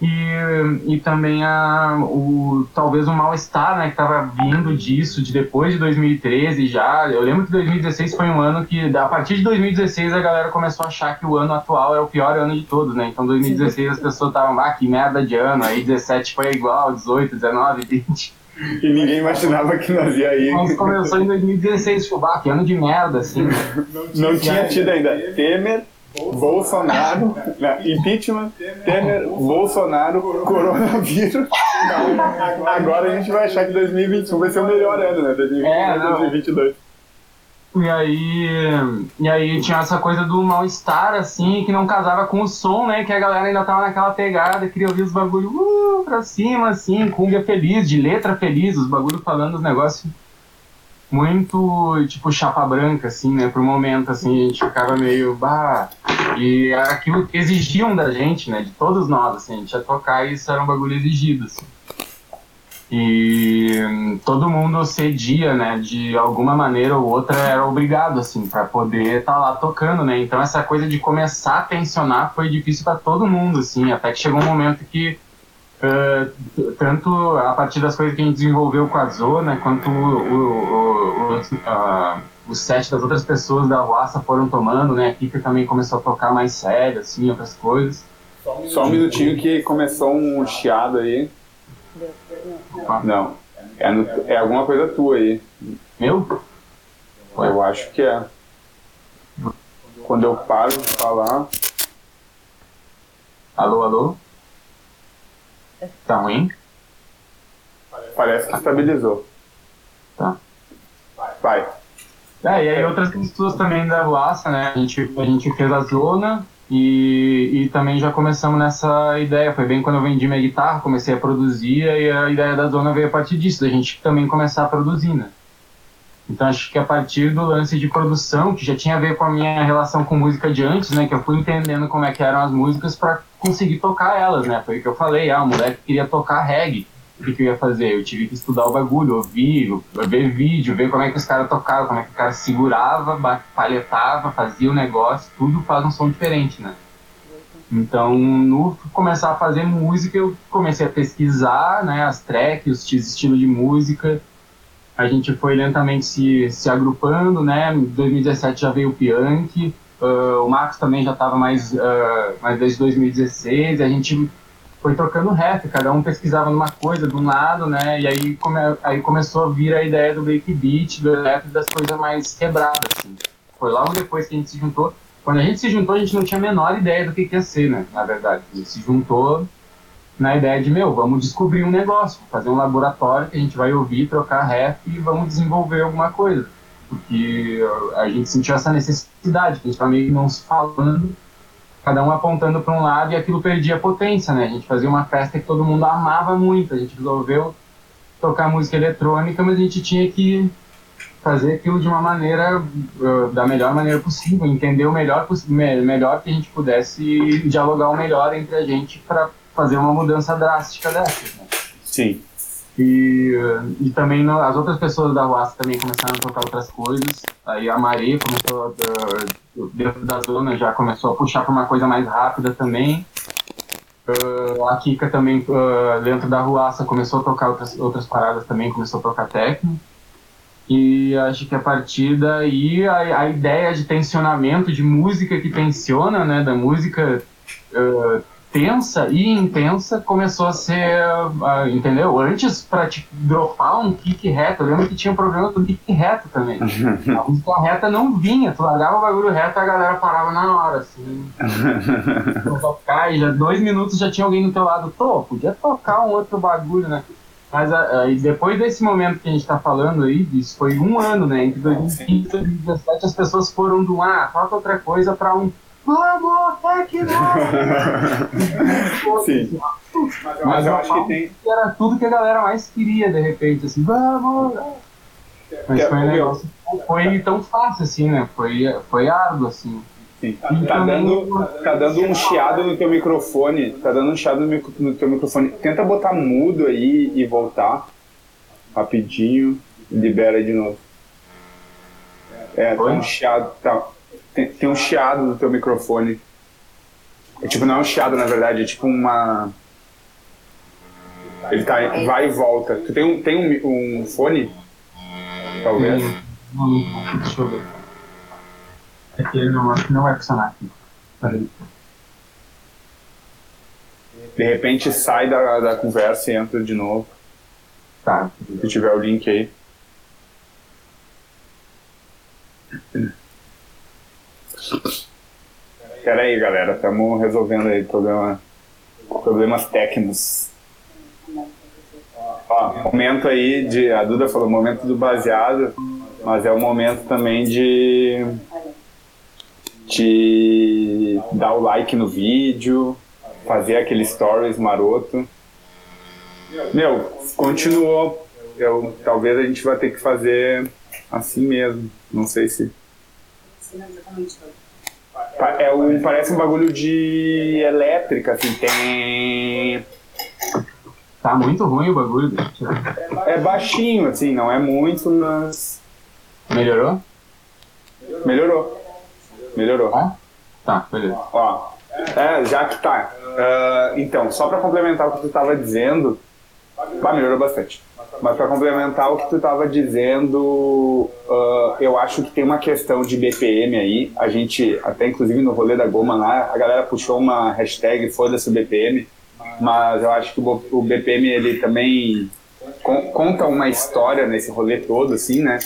Speaker 1: E, e também a, o, talvez o mal-estar, né, que estava vindo disso, de depois de 2013 já. Eu lembro que 2016 foi um ano que, a partir de 2016, a galera começou a achar que o ano atual é o pior ano de todos, né? Então 2016 as pessoas estavam, ah, que merda de ano, aí 17 foi igual, 18, 19, 20.
Speaker 2: E ninguém imaginava que nós ia aí.
Speaker 1: Mas começou em 2016, tipo, ah, que ano de merda, assim.
Speaker 2: Não, tinha tido ainda Temer, Bolsonaro, impeachment, Temer, Bolsonaro, coronavírus. Agora a gente vai achar que 2021 vai ser o melhor ano, né? 2021 é, 2022.
Speaker 1: E aí, e aí tinha essa coisa do mal-estar, assim, que não casava com o som, né? Que a galera ainda tava naquela pegada, queria ouvir os bagulho uh, pra cima, assim, cumbia feliz, de letra feliz, os bagulhos falando os negócios muito, tipo, chapa branca, assim, né? Um momento, assim, a gente ficava meio, bah... E aquilo que exigiam da gente, né? De todos nós, assim, a gente ia tocar e isso era um bagulho exigido, assim. E todo mundo cedia, né? De alguma maneira ou outra era obrigado, assim, para poder estar tá lá tocando, né? Então essa coisa de começar a tensionar foi difícil para todo mundo, assim, até que chegou um momento que uh, tanto a partir das coisas que a gente desenvolveu com a Zona, quanto o, o, o, uh, o set das outras pessoas da Ruaça foram tomando, né? A equipe também começou a tocar mais sério, assim, outras coisas.
Speaker 2: Só um minutinho que começou um chiado aí. Não. É, no, é alguma coisa tua aí.
Speaker 1: Meu?
Speaker 2: Eu acho que é. Quando eu paro de falar.
Speaker 1: Alô, alô? Tá ruim?
Speaker 2: Parece que estabilizou.
Speaker 1: Tá.
Speaker 2: Vai.
Speaker 1: É, e aí outras pessoas também da Ruaça, né? A gente, a gente fez a zona e, e também já começamos nessa ideia. Foi bem quando eu vendi minha guitarra, comecei a produzir, e a ideia da zona veio a partir disso, da gente também começar a produzir, né? Então acho que a partir do lance de produção, que já tinha a ver com a minha relação com música de antes, né? Que eu fui entendendo como é que eram as músicas para conseguir tocar elas, né? Foi o que eu falei, ah, o moleque queria tocar reggae o que, que, eu ia fazer? Eu tive que estudar o bagulho, ouvir, ver vídeo, ver como é que os caras tocavam, como é que o cara segurava, palhetava, fazia o negócio, tudo faz um som diferente, né? Então, no começar a fazer música, eu comecei a pesquisar, né, as tracks, os estilos de música. A gente foi lentamente se, se agrupando, né? Em 2017 já veio o Piank, uh, o Marcos também já estava mais, uh, mais desde 2016. A gente foi trocando rap, cada um pesquisava numa coisa de um lado, né? E aí, come, aí começou a vir a ideia do breakbeat, do rap, das coisas mais quebradas, assim. Foi logo depois que a gente se juntou. Quando a gente se juntou, a gente não tinha a menor ideia do que, que ia ser, né? Na verdade. A gente se juntou na ideia de, meu, vamos descobrir um negócio, fazer um laboratório que a gente vai ouvir, trocar rap e vamos desenvolver alguma coisa. Porque a gente sentiu essa necessidade, a gente tá meio não se falando cada um apontando para um lado e aquilo perdia potência, né? A gente fazia uma festa que todo mundo amava muito, a gente resolveu tocar música eletrônica, mas a gente tinha que fazer aquilo de uma maneira, uh, da melhor maneira possível, entender o melhor, melhor que a gente pudesse dialogar o melhor entre a gente para fazer uma mudança drástica dessa. Né?
Speaker 2: Sim.
Speaker 1: E, e também as outras pessoas da Ruaça também começaram a tocar outras coisas. Aí a Maria começou, uh, dentro da zona, já começou a puxar para uma coisa mais rápida também. Uh, a Kika também, uh, dentro da Ruaça, começou a tocar outras, outras paradas também, começou a tocar técnico. E acho que a partir daí a, a ideia de tensionamento, de música que tensiona, né, da música uh, tensa e intensa começou a ser, uh, entendeu? Antes, para te dropar um kick reto, eu lembro que tinha um problema do kick reto também. a música reta não vinha, tu largava o bagulho reto e a galera parava na hora, assim. tocar, e já dois minutos já tinha alguém do teu lado, tô, podia tocar um outro bagulho, né? Mas aí, depois desse momento que a gente está falando aí, isso foi um ano, né? Entre 2015 e 2017, as pessoas foram do ah, toca outra coisa para um Vamos, é que
Speaker 2: Sim.
Speaker 1: Mas, Mas eu acho que tem. Era tudo que a galera mais queria, de repente, assim, vamos. Mas foi um negócio. Foi tão fácil, assim, né? Foi, foi árduo, assim.
Speaker 2: Sim. Tá, tá, dando, tá dando um chiado no teu microfone. Tá dando um chiado no, no teu microfone. Tenta botar mudo aí e voltar. Rapidinho. Libera de novo. É, tá um chiado. Tá. Tem, tem um chiado no teu microfone. É tipo, não é um chiado, na verdade, é tipo uma. Ele tá, vai e volta. Tu tem um, tem um, um fone? Talvez.
Speaker 1: Hum, deixa eu ver. É que ele não, não vai funcionar aqui. Peraí.
Speaker 2: De repente sai da, da conversa e entra de novo.
Speaker 1: Tá.
Speaker 2: Se tiver o link aí. Pera aí, galera, estamos resolvendo aí problema, problemas técnicos. Ó, momento aí de. A Duda falou, momento do baseado, mas é o momento também de. de dar o like no vídeo, fazer aquele stories maroto. Meu, continuou. Eu, talvez a gente vai ter que fazer assim mesmo. Não sei se. É um, parece um bagulho de elétrica, assim, tem.
Speaker 1: Tá muito ruim o bagulho.
Speaker 2: É baixinho, assim, não é muito, mas.
Speaker 1: Melhorou?
Speaker 2: Melhorou. Melhorou.
Speaker 1: Ah? Tá, beleza.
Speaker 2: Ó, é, já que tá. Uh, então, só pra complementar o que tu tava dizendo, bah, melhorou bastante. Mas para complementar o que tu estava dizendo, uh, eu acho que tem uma questão de BPM aí. A gente, até inclusive no rolê da Goma lá, a galera puxou uma hashtag foda-se o BPM, mas eu acho que o BPM ele também conta uma história nesse rolê todo, assim, né?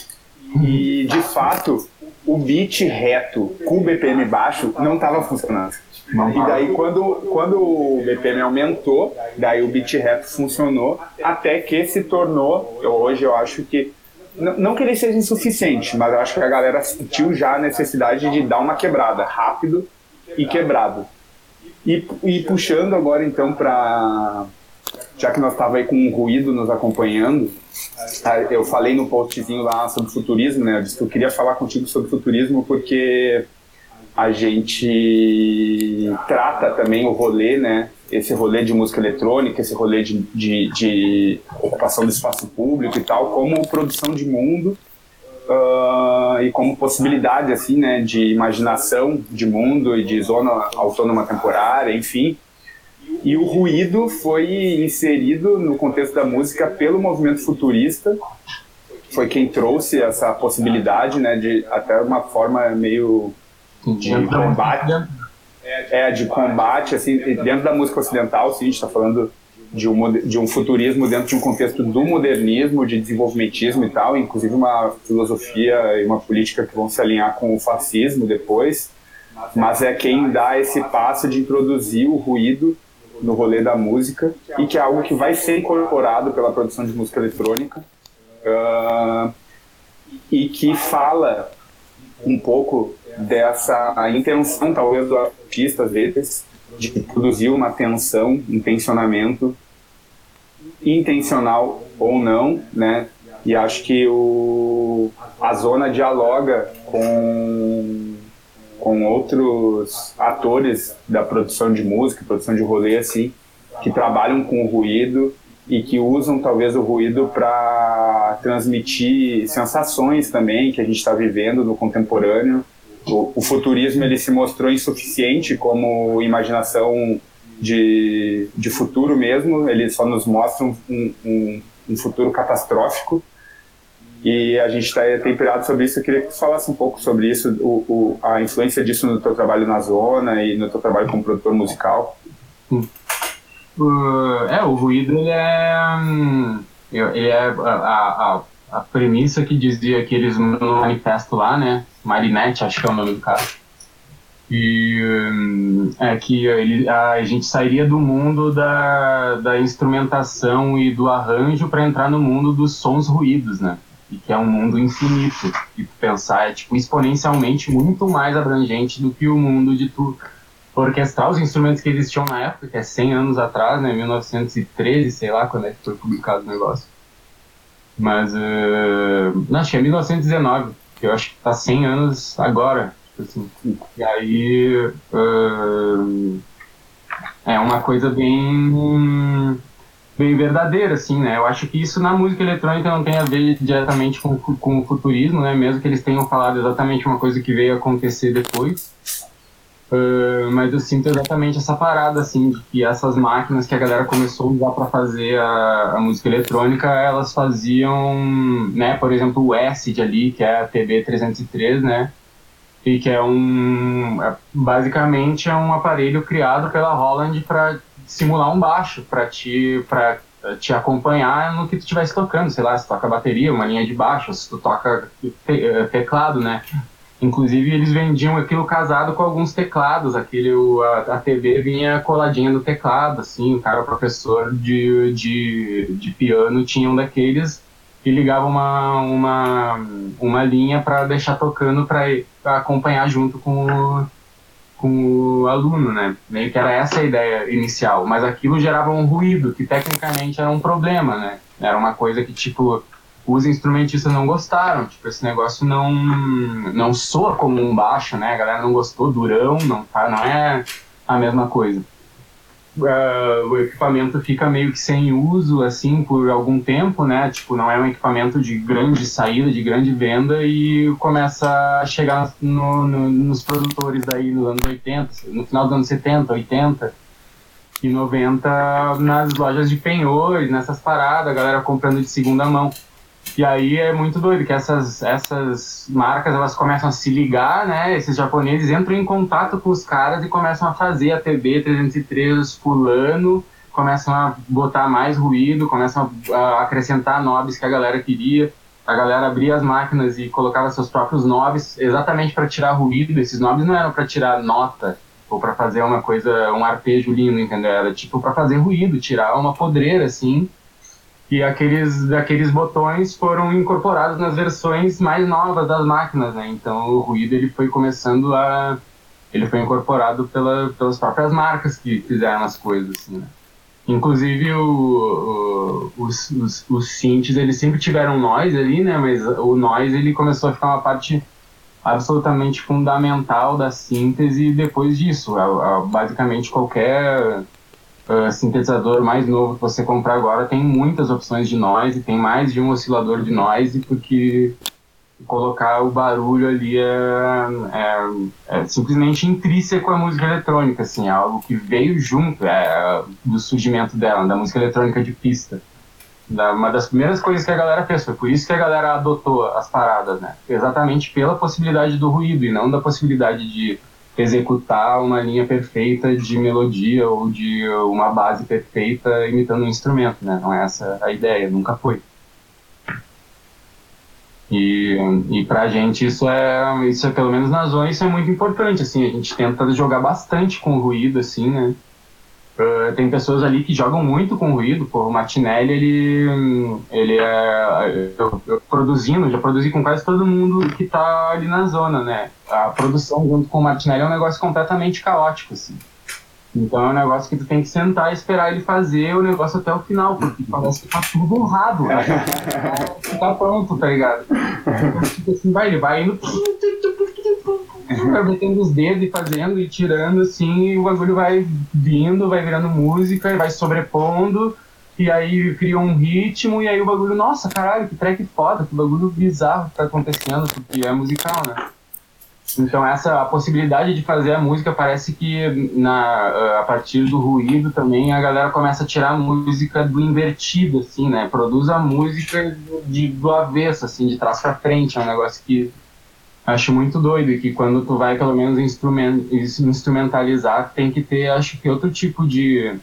Speaker 2: E de fato, o beat reto com o BPM baixo não estava funcionando. E daí quando, quando o BPM aumentou, daí o beat rap funcionou, até que se tornou, hoje eu acho que, não que ele seja insuficiente, mas eu acho que a galera sentiu já a necessidade de dar uma quebrada, rápido e quebrado. E, e puxando agora então para já que nós estava aí com um ruído nos acompanhando, eu falei no postzinho lá sobre futurismo, né? Eu disse que eu queria falar contigo sobre futurismo porque a gente trata também o rolê, né? Esse rolê de música eletrônica, esse rolê de, de, de ocupação do espaço público e tal, como produção de mundo uh, e como possibilidade, assim, né? De imaginação de mundo e de zona autônoma temporária, enfim. E o ruído foi inserido no contexto da música pelo movimento futurista, foi quem trouxe essa possibilidade, né? De até uma forma meio de combate. É, de combate, assim, dentro da música ocidental, sim, a gente está falando de um, de um futurismo dentro de um contexto do modernismo, de desenvolvimentismo e tal, inclusive uma filosofia e uma política que vão se alinhar com o fascismo depois, mas é quem dá esse passo de introduzir o ruído no rolê da música e que é algo que vai ser incorporado pela produção de música eletrônica uh, e que fala um pouco dessa a intenção, talvez, do artista, às vezes, de produzir uma tensão, um tensionamento intencional ou não, né? E acho que o, a zona dialoga com, com outros atores da produção de música, produção de rolê, assim, que trabalham com o ruído e que usam talvez o ruído para transmitir sensações também que a gente está vivendo no contemporâneo. O, o, futurismo ele se mostrou insuficiente como imaginação de, de futuro mesmo, ele só nos mostra um, um, um futuro catastrófico. E a gente está temperado sobre isso. Eu queria que você falasse um pouco sobre isso, o, o, a influência disso no teu trabalho na zona e no teu trabalho como produtor musical.
Speaker 1: Uh, é, o ruído ele é, hum, ele é a, a, a, premissa que dizia que eles no manifesto lá, né? Marinette, acho que é o nome do cara. E hum, é que ele, a gente sairia do mundo da, da instrumentação e do arranjo para entrar no mundo dos sons ruídos, né? E que é um mundo infinito. E pensar é tipo exponencialmente muito mais abrangente do que o mundo de tudo orquestrar os instrumentos que existiam na época, que é 100 anos atrás, né, 1913, sei lá quando é que foi publicado o negócio. Mas, uh, não, acho que é 1919, que eu acho que tá 100 anos agora, tipo assim. E aí, uh, é uma coisa bem bem verdadeira, assim, né? Eu acho que isso na música eletrônica não tem a ver diretamente com, com o futurismo, né? Mesmo que eles tenham falado exatamente uma coisa que veio acontecer depois. Uh, mas eu sinto exatamente essa parada, assim, de que essas máquinas que a galera começou a usar para fazer a, a, música eletrônica, elas faziam, né, por exemplo, o acid ali, que é a TB303, né, e que é um, é, basicamente é um aparelho criado pela Holland para simular um baixo, para te, te acompanhar no que tu estivesse tocando, sei lá, se toca bateria, uma linha de baixo, se tu toca te, teclado, né, Inclusive, eles vendiam aquilo casado com alguns teclados. Aquele, a, a TV vinha coladinha no teclado, assim. O cara, o professor de, de, de piano, tinha um daqueles e ligava uma, uma, uma linha para deixar tocando para acompanhar junto com o, com o aluno, né? Meio que era essa a ideia inicial. Mas aquilo gerava um ruído, que tecnicamente era um problema, né? Era uma coisa que, tipo, os instrumentistas não gostaram, tipo, esse negócio não, não soa como um baixo, né? A galera não gostou, durão, não, tá, não é a mesma coisa. Uh, o equipamento fica meio que sem uso, assim, por algum tempo, né? Tipo, não é um equipamento de grande saída, de grande venda e começa a chegar no, no, nos produtores daí nos anos 80, no final dos anos 70, 80 e 90 nas lojas de penhores, nessas paradas, a galera comprando de segunda mão. E aí é muito doido que essas, essas marcas elas começam a se ligar, né? Esses japoneses entram em contato com os caras e começam a fazer a TB 303 fulano, começam a botar mais ruído, começam a acrescentar nobres que a galera queria. A galera abria as máquinas e colocava seus próprios nobres exatamente para tirar ruído. Esses nobres não eram para tirar nota ou para fazer uma coisa, um arpejo lindo, entendeu? Era tipo para fazer ruído, tirar uma podreira assim e aqueles, aqueles botões foram incorporados nas versões mais novas das máquinas, né? Então o ruído ele foi começando a ele foi incorporado pela, pelas próprias marcas que fizeram as coisas, assim, né? Inclusive o, o, os, os, os synths, eles sempre tiveram noise ali, né? Mas o noise ele começou a ficar uma parte absolutamente fundamental da síntese depois disso. Basicamente qualquer uh, sintetizador mais novo que você comprar agora tem muitas opções de noise, tem mais de um oscilador de noise, porque colocar o barulho ali é, é, é, simplesmente intrínseco à música eletrônica, assim, é algo que veio junto é, do surgimento dela, da música eletrônica de pista. Da, uma das primeiras coisas que a galera fez, foi por isso que a galera adotou as paradas, né? Exatamente pela possibilidade do ruído e não da possibilidade de executar uma linha perfeita de melodia ou de uma base perfeita imitando um instrumento, né? Não é essa a ideia, nunca foi. E, e pra gente isso é, isso é, pelo menos na zona, isso é muito importante, assim, a gente tenta jogar bastante com ruído, assim, né? Uh, tem pessoas ali que jogam muito com ruído, pô, o Martinelli, ele, ele é, eu, eu, produzindo, já produzi com quase todo mundo que tá ali na zona, né, a produção junto com o Martinelli é um negócio completamente caótico, assim, Então é um negócio que tu tem que sentar e esperar ele fazer o negócio até o final, porque parece que tá tudo borrado. Né? tá pronto, tá ligado? Tipo assim, vai, ele vai indo. Vai metendo os dedos e fazendo e tirando assim, e o bagulho vai vindo, vai virando música vai sobrepondo, e aí cria um ritmo, e aí o bagulho, nossa, caralho, que track foda, que bagulho bizarro que tá acontecendo, porque é musical, né? Então essa a possibilidade de fazer a música parece que na, a partir do ruído também a galera começa a tirar a música do invertido assim, né? Produz a música de, do avesso assim, de trás para frente, é um negócio que acho muito doido que quando tu vai pelo menos instrument, instrumentalizar tem que ter acho que outro tipo de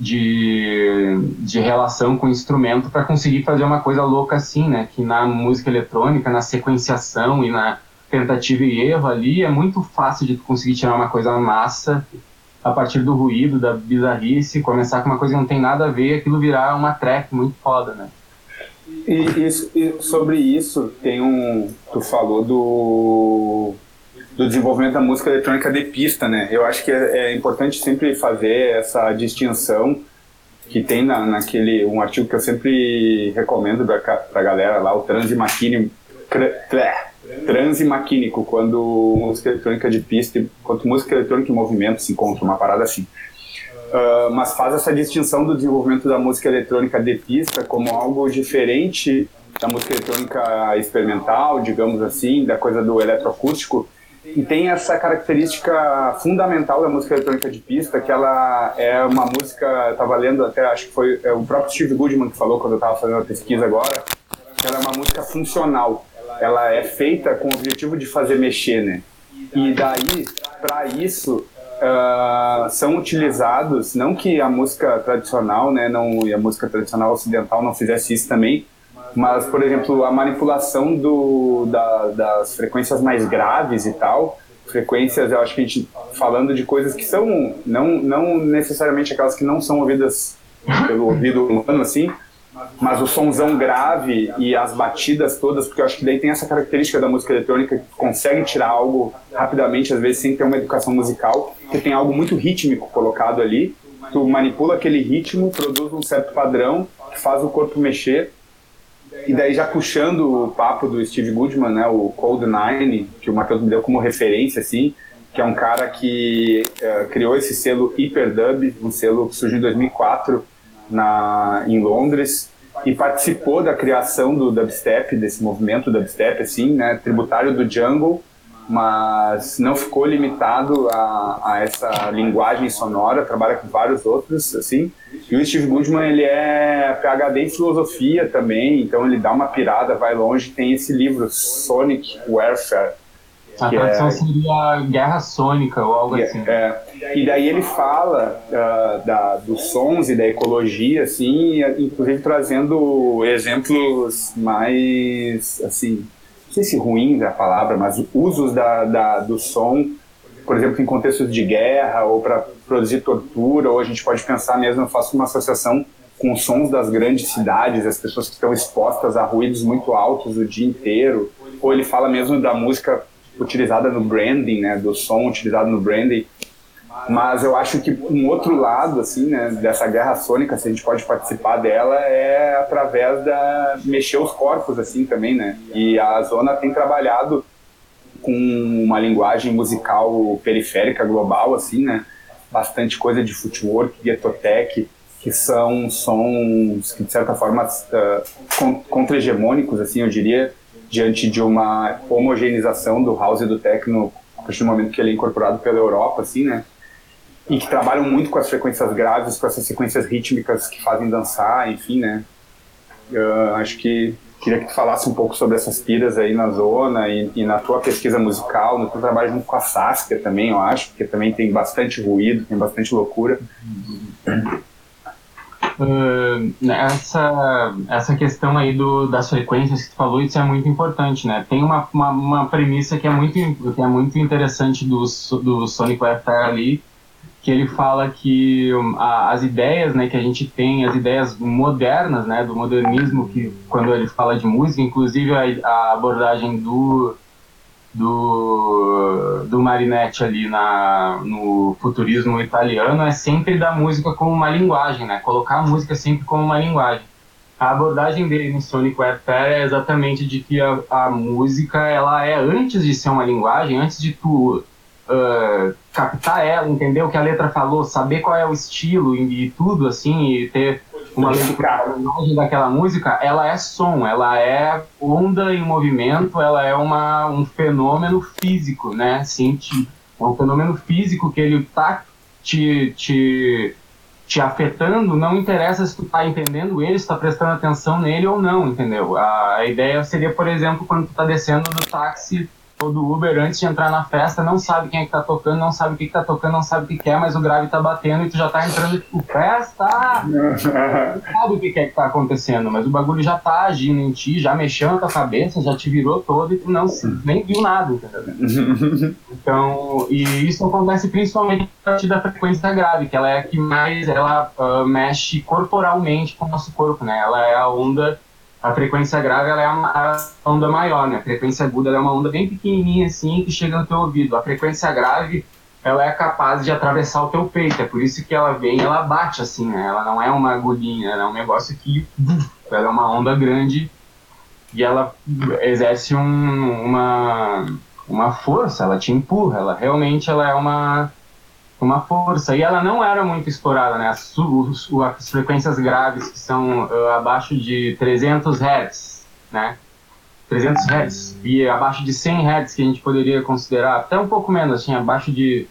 Speaker 1: de, de relação com o instrumento para conseguir fazer uma coisa louca assim, né? Que na música eletrônica, na sequenciação e na tentativa e erro ali, é muito fácil de conseguir tirar uma coisa massa a partir do ruído, da bizarrice, começar com uma coisa que não tem nada a ver, aquilo virar uma track muito foda, né?
Speaker 2: E, e sobre isso, tem um. Tu falou do, do desenvolvimento da música eletrônica de pista, né? Eu acho que é, é importante sempre fazer essa distinção que tem na, naquele um artigo que eu sempre recomendo para a galera lá, o transe maquínico, quando música eletrônica de pista, quando música eletrônica em movimento se encontra, uma parada assim. Uh, mas faz essa distinção do desenvolvimento da música eletrônica de pista como algo diferente da música eletrônica experimental, digamos assim, da coisa do eletroacústico, e tem essa característica fundamental da música eletrônica de pista, que ela é uma música, estava lendo até, acho que foi é, o próprio Steve Goodman que falou quando eu estava fazendo a pesquisa agora, que ela é uma música funcional ela é feita com o objetivo de fazer mexer, né? E daí, para isso, uh, são utilizados, não que a música tradicional, né, não, e a música tradicional ocidental não fizesse isso também, mas, por exemplo, a manipulação do, da, das frequências mais graves e tal, frequências, eu acho que a gente falando de coisas que são não, não necessariamente aquelas que não são ouvidas pelo ouvido humano, assim, mas o somzão grave e as batidas todas, porque eu acho que daí tem essa característica da música eletrônica que consegue tirar algo rapidamente, às vezes sem ter uma educação musical, que tem algo muito rítmico colocado ali, tu manipula aquele ritmo, produz um certo padrão que faz o corpo mexer, e daí já puxando o papo do Steve Goodman, né, o Cold Nine, que o Matheus me deu como referência, assim, que é um cara que uh, criou esse selo Hyperdub, um selo que surgiu em 2004, na, em Londres e participou da criação do dubstep, desse movimento dubstep, assim, né, tributário do jungle, mas não ficou limitado a, a essa linguagem sonora, trabalha com vários outros, assim. E o Steve Goodman, ele é PhD em filosofia também, então ele dá uma pirada, vai longe, tem esse livro, Sonic Warfare,
Speaker 1: a tradução é, seria Guerra Sônica ou algo assim.
Speaker 2: É, e daí ele fala uh, da, dos sons e da ecologia, assim, inclusive trazendo exemplos mais, assim, não sei se ruins é a palavra, mas usos da, da, do som, por exemplo, em contextos de guerra ou para produzir tortura, ou a gente pode pensar mesmo, eu faço uma associação com sons das grandes cidades, as pessoas que estão expostas a ruídos muito altos o dia inteiro, ou ele fala mesmo da música utilizada no branding, né, do som utilizado no branding. Mas eu acho que um outro lado, assim, né, dessa guerra sônica, se a gente pode participar dela, é através da mexer os corpos, assim, também, né. E a Zona tem trabalhado com uma linguagem musical periférica global, assim, né, bastante coisa de footwork, ghetotech, que são sons que de certa forma uh, contra-hegemônicos, assim, eu diria, diante de uma homogeneização do house e do techno a partir do momento que ele é incorporado pela Europa, assim, né? E que trabalham muito com as frequências graves, com essas sequências rítmicas que fazem dançar, enfim, né? Eu acho que queria que tu falasse um pouco sobre essas piras aí na zona e, e, na tua pesquisa musical, no teu trabalho junto com a Saskia também, eu acho, porque também tem bastante ruído, tem bastante loucura.
Speaker 1: Uh, essa, essa questão aí do, das frequências que tu falou, isso é muito importante, né? Tem uma, uma, uma premissa que é muito, que é muito interessante do, do Sonic Warfare ali, que ele fala que um, a, as ideias né, que a gente tem, as ideias modernas, né, do modernismo, que quando ele fala de música, inclusive a, a abordagem do do, do Marinetti ali na, no futurismo italiano é sempre da música como uma linguagem, né? Colocar a música sempre como uma linguagem. A abordagem dele no Sonic Warfare é exatamente de que a, a música ela é antes de ser uma linguagem, antes de tu uh, captar ela, entender o que a letra falou, saber qual é o estilo e, e tudo assim e ter uma imagem daquela música, ela é som, ela é onda em movimento, ela é uma, um fenômeno físico, né? Senti, é um fenômeno físico que ele tá te, te, te afetando, não interessa se tu tá entendendo ele, se tá prestando atenção nele ou não, entendeu? A, a ideia seria, por exemplo, quando tu tá descendo do táxi ou do Uber antes de entrar na festa, não sabe quem é que tá tocando, não sabe o que, que tá tocando, não sabe o que, que é, mas o grave tá batendo e tu já tá entrando tipo, festa! não sabe o que, que é que tá acontecendo, mas o bagulho já tá agindo em ti, já mexeu na tua cabeça, já te virou todo e tu não nem viu nada, entendeu? então, e isso acontece principalmente a partir da frequência grave, que ela é a que mais ela uh, mexe corporalmente com o nosso corpo, né? Ela é a onda a frequência grave ela é a onda maior, né? A frequência aguda é uma onda bem pequenininha assim que chega no teu ouvido. A frequência grave ela é capaz de atravessar o teu peito, é por isso que ela vem, ela bate assim, né? Ela não é uma agulhinha, ela é um negócio que ela é uma onda grande e ela exerce um, uma uma força, ela te empurra, ela realmente ela é uma uma força. E ela não era muito explorada, né? As, as frequências graves, que são uh, abaixo de 300 Hz, né? 300 Hz. E abaixo de 100 Hz, que a gente poderia considerar, até um pouco menos, assim, abaixo de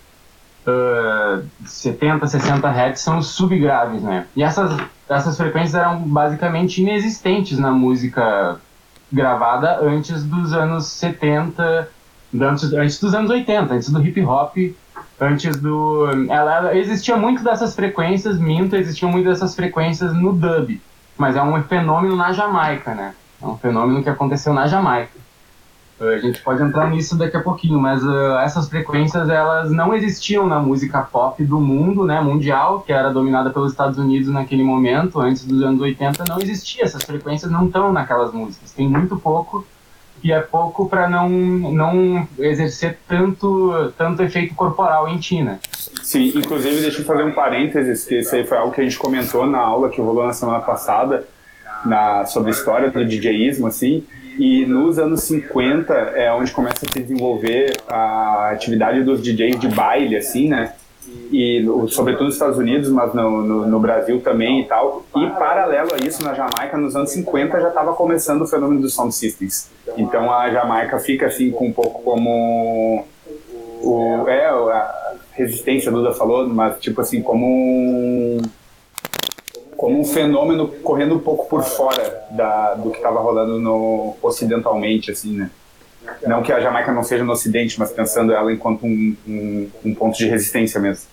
Speaker 1: uh, 70, 60 Hz, são os subgraves, né? E essas, essas frequências eram basicamente inexistentes na música gravada antes dos anos 70, antes, antes dos anos 80, antes do hip hop antes do. Ela, ela, existia muito dessas frequências, minto, existiam muito dessas frequências no dub. Mas é um fenômeno na Jamaica, né? É um fenômeno que aconteceu na Jamaica. A gente pode entrar nisso daqui a pouquinho, mas uh, essas frequências elas não existiam na música pop do mundo, né, mundial, que era dominada pelos Estados Unidos naquele momento, antes dos anos 80, não existia. Essas frequências não estão naquelas músicas. Tem muito pouco e é pouco para não, não exercer tanto, tanto efeito corporal em ti, né?
Speaker 2: Sim, inclusive deixa eu fazer um parênteses, que isso aí foi algo que a gente comentou na aula que rolou na semana passada, na, sobre a história do DJismo, assim, e nos anos 50 é onde começa a se desenvolver a atividade dos DJs de baile, assim, né? E sobretudo nos Estados Unidos, mas no, no, no, Brasil também e tal. E paralelo a isso, na Jamaica, nos anos 50 já estava começando o fenômeno dos sound systems. Então a Jamaica fica assim com um pouco como o é a resistência, a Duda falou, mas tipo assim como um como um fenômeno correndo um pouco por fora da, do que estava rolando no ocidentalmente, assim, né? Não que a Jamaica não seja no Ocidente, mas pensando ela enquanto um, um, um ponto de resistência mesmo.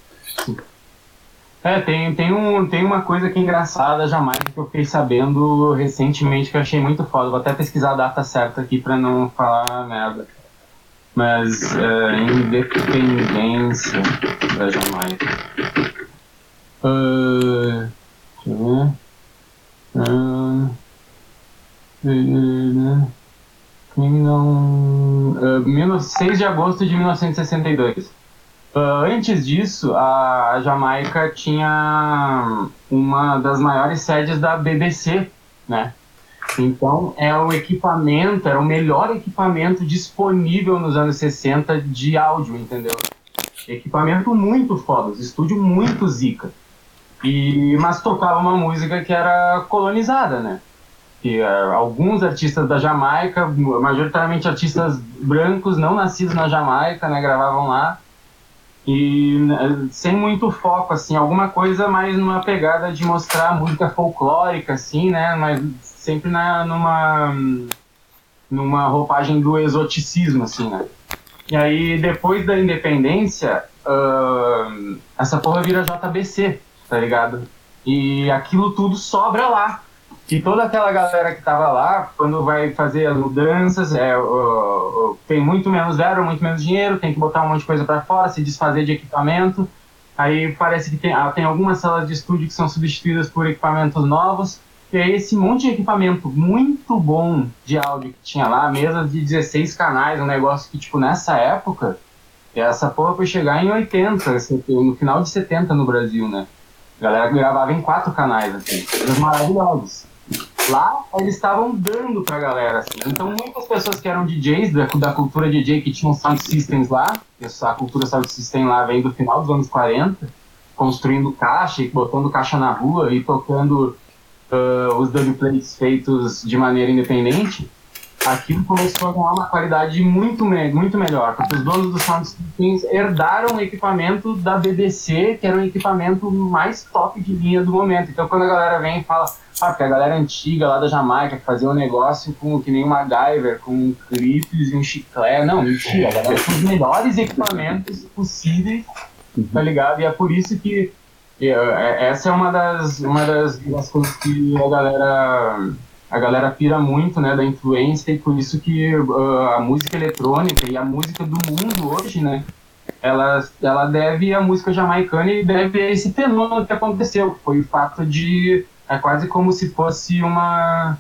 Speaker 1: É, tem, tem, um, tem uma coisa que é engraçada da Jamaica que eu fiquei sabendo recentemente que eu achei muito foda. Vou até pesquisar a data certa aqui pra não falar merda. Mas, é, independência da Jamaica. Uh, deixa eu ver. Uh, uh, uh, 6 de agosto de 1962. Uh, antes disso, a Jamaica tinha uma das maiores sedes da BBC, né? Então, é o equipamento, era o melhor equipamento disponível nos anos 60 de áudio, entendeu? Equipamento muito foda, estúdio muito zica. E, mas tocava uma música que era colonizada, né? Que uh, alguns artistas da Jamaica, majoritariamente artistas brancos não nascidos na Jamaica, né, gravavam lá e uh, sem muito foco assim, alguma coisa mais numa pegada de mostrar música folclórica assim, né, mas sempre na numa numa roupagem do exoticismo assim, né. E aí depois da independência, uh, essa porra vira JBC, tá ligado? E aquilo tudo sobra lá que toda aquela galera que estava lá, quando vai fazer as mudanças, é, tem muito menos zero, muito menos dinheiro, tem que botar um monte de coisa para fora, se desfazer de equipamento. Aí parece que tem, ah, tem algumas salas de estúdio que são substituídas por equipamentos novos. E aí esse monte de equipamento muito bom de áudio que tinha lá, mesas de 16 canais, um negócio que, tipo, nessa época, essa porra foi chegar em 80, assim, no final de 70 no Brasil, né? A galera gravava em quatro canais, assim, coisas maravilhosas. Lá, eles estavam dando pra galera, assim. Então, muitas pessoas que eram DJs, da, da cultura DJ, que tinham sound systems lá, essa cultura sound system lá vem do final dos anos 40, construindo caixa e botando caixa na rua e tocando uh, os dubplates feitos de maneira independente, aquilo começou a ganhar uma qualidade muito, me muito melhor, porque os donos do Sound Systems herdaram o equipamento da BBC, que era o equipamento mais top de linha do momento. Então, quando a galera vem e fala, ah, porque a galera antiga lá da Jamaica fazia um negócio com que nem um MacGyver, com clipes e um chiclete. Não, mentira, a galera tinha os melhores equipamentos possíveis, tá ligado? E é por isso que é, essa é uma das, uma das, das coisas que a galera a galera pira muito, né, da influência e por isso que uh, a música eletrônica e a música do mundo hoje, né, ela, ela deve a música jamaicana e deve a esse fenômeno que aconteceu, foi o fato de é quase como se fosse uma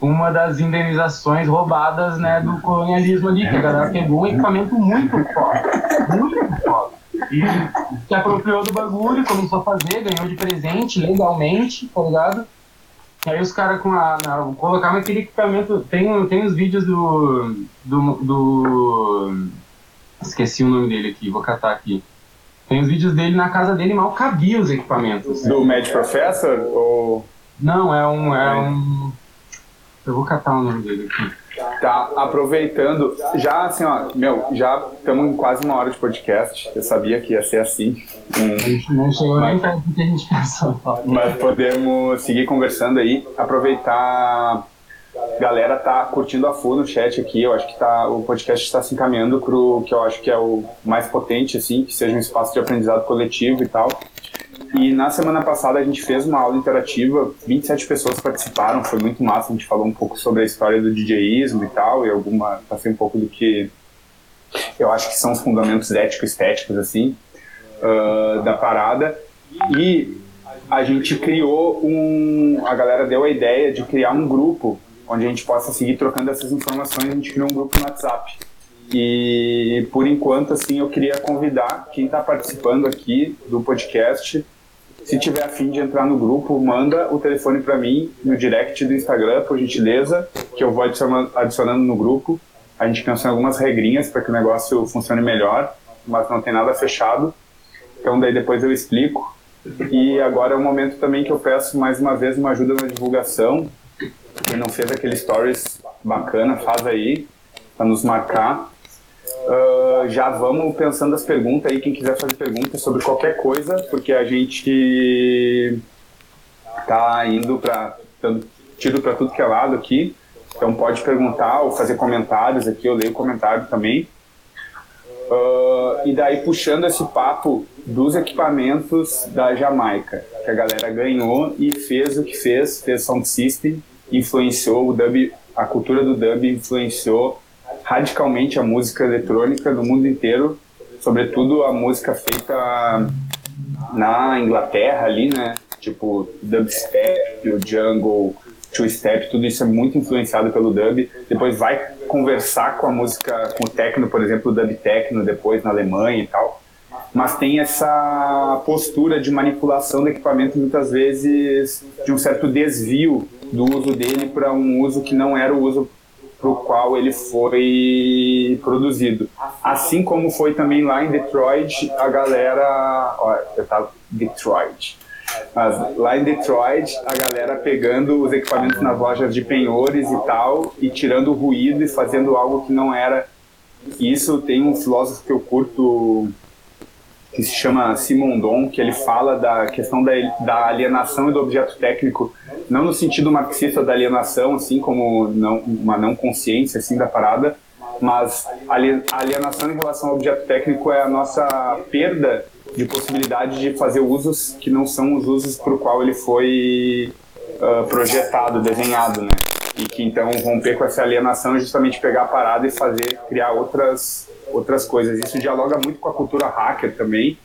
Speaker 1: uma das indenizações roubadas, né, do colonialismo ali, que a galera pegou um equipamento muito forte, muito forte e se apropriou do bagulho, começou a fazer, ganhou de presente legalmente, tá ligado? E aí os caras com a. Na, colocaram aquele equipamento. Tem, tem os vídeos do, do. do. Esqueci o nome dele aqui, vou catar aqui. Tem os vídeos dele na casa dele, mal cabia os equipamentos.
Speaker 2: Do Mad Professor? Ou...
Speaker 1: Não, é um. É um. Eu vou catar o nome dele aqui.
Speaker 2: Tá, aproveitando, já assim, ó, meu, já estamos em quase uma hora de podcast. Eu sabia que ia ser assim.
Speaker 1: Hum, não chegou mas, nem perto do que a gente pensou.
Speaker 2: Mas podemos seguir conversando aí, aproveitar. Galera tá curtindo a full no chat aqui. Eu acho que tá, o podcast está se encaminhando para o que eu acho que é o mais potente, assim, que seja um espaço de aprendizado coletivo e tal. E na semana passada a gente fez uma aula interativa, 27 pessoas participaram, foi muito massa, a gente falou um pouco sobre a história do DJismo e tal, e alguma, passei um pouco do que eu acho que são os fundamentos ético-estéticos, assim, uh, da parada. E a gente criou um, a galera deu a ideia de criar um grupo onde a gente possa seguir trocando essas informações, a gente criou um grupo no WhatsApp. E por enquanto, assim, eu queria convidar quem está participando aqui do podcast se tiver afim de entrar no grupo, manda o telefone para mim no direct do Instagram, por gentileza, que eu vou adicionando, adicionando no grupo. A gente pensou em algumas regrinhas para que o negócio funcione melhor, mas não tem nada fechado. Então daí depois eu explico. E agora é o momento também que eu peço mais uma vez uma ajuda na divulgação. Quem não fez aquele stories bacana, faz aí para nos marcar. Uh, já vamos pensando as perguntas aí, quem quiser fazer perguntas sobre qualquer coisa, porque a gente tá indo para tiro para tudo que é lado aqui. Então pode perguntar ou fazer comentários aqui, eu leio comentário também. Uh, e daí puxando esse papo dos equipamentos da Jamaica, que a galera ganhou e fez o que fez, fez sound system, influenciou o dub, a cultura do dub influenciou radicalmente a música eletrônica no mundo inteiro, sobretudo a música feita na Inglaterra ali, né? Tipo dubstep, o jungle, two-step, tudo isso é muito influenciado pelo dub. Depois vai conversar com a música, com o techno, por exemplo, o dub techno, depois na Alemanha e tal. Mas tem essa postura de manipulação do equipamento, muitas vezes de um certo desvio do uso dele para um uso que não era o uso para o qual ele foi produzido. Assim como foi também lá em Detroit, a galera. Ó, eu tava. Detroit. Mas lá em Detroit, a galera pegando os equipamentos nas lojas de penhores e tal, e tirando o ruído e fazendo algo que não era. Isso tem um filósofo que eu curto que se chama Simondon, que ele fala da questão da, da alienação e do objeto técnico, não no sentido marxista da alienação, assim como não, uma não consciência assim da parada, mas a alienação em relação ao objeto técnico é a nossa perda de possibilidade de fazer usos que não são os usos para o qual ele foi uh, projetado, desenhado, né? E que então romper com essa alienação é justamente pegar a parada e fazer, criar outras outras coisas. Isso dialoga muito com a cultura hacker também,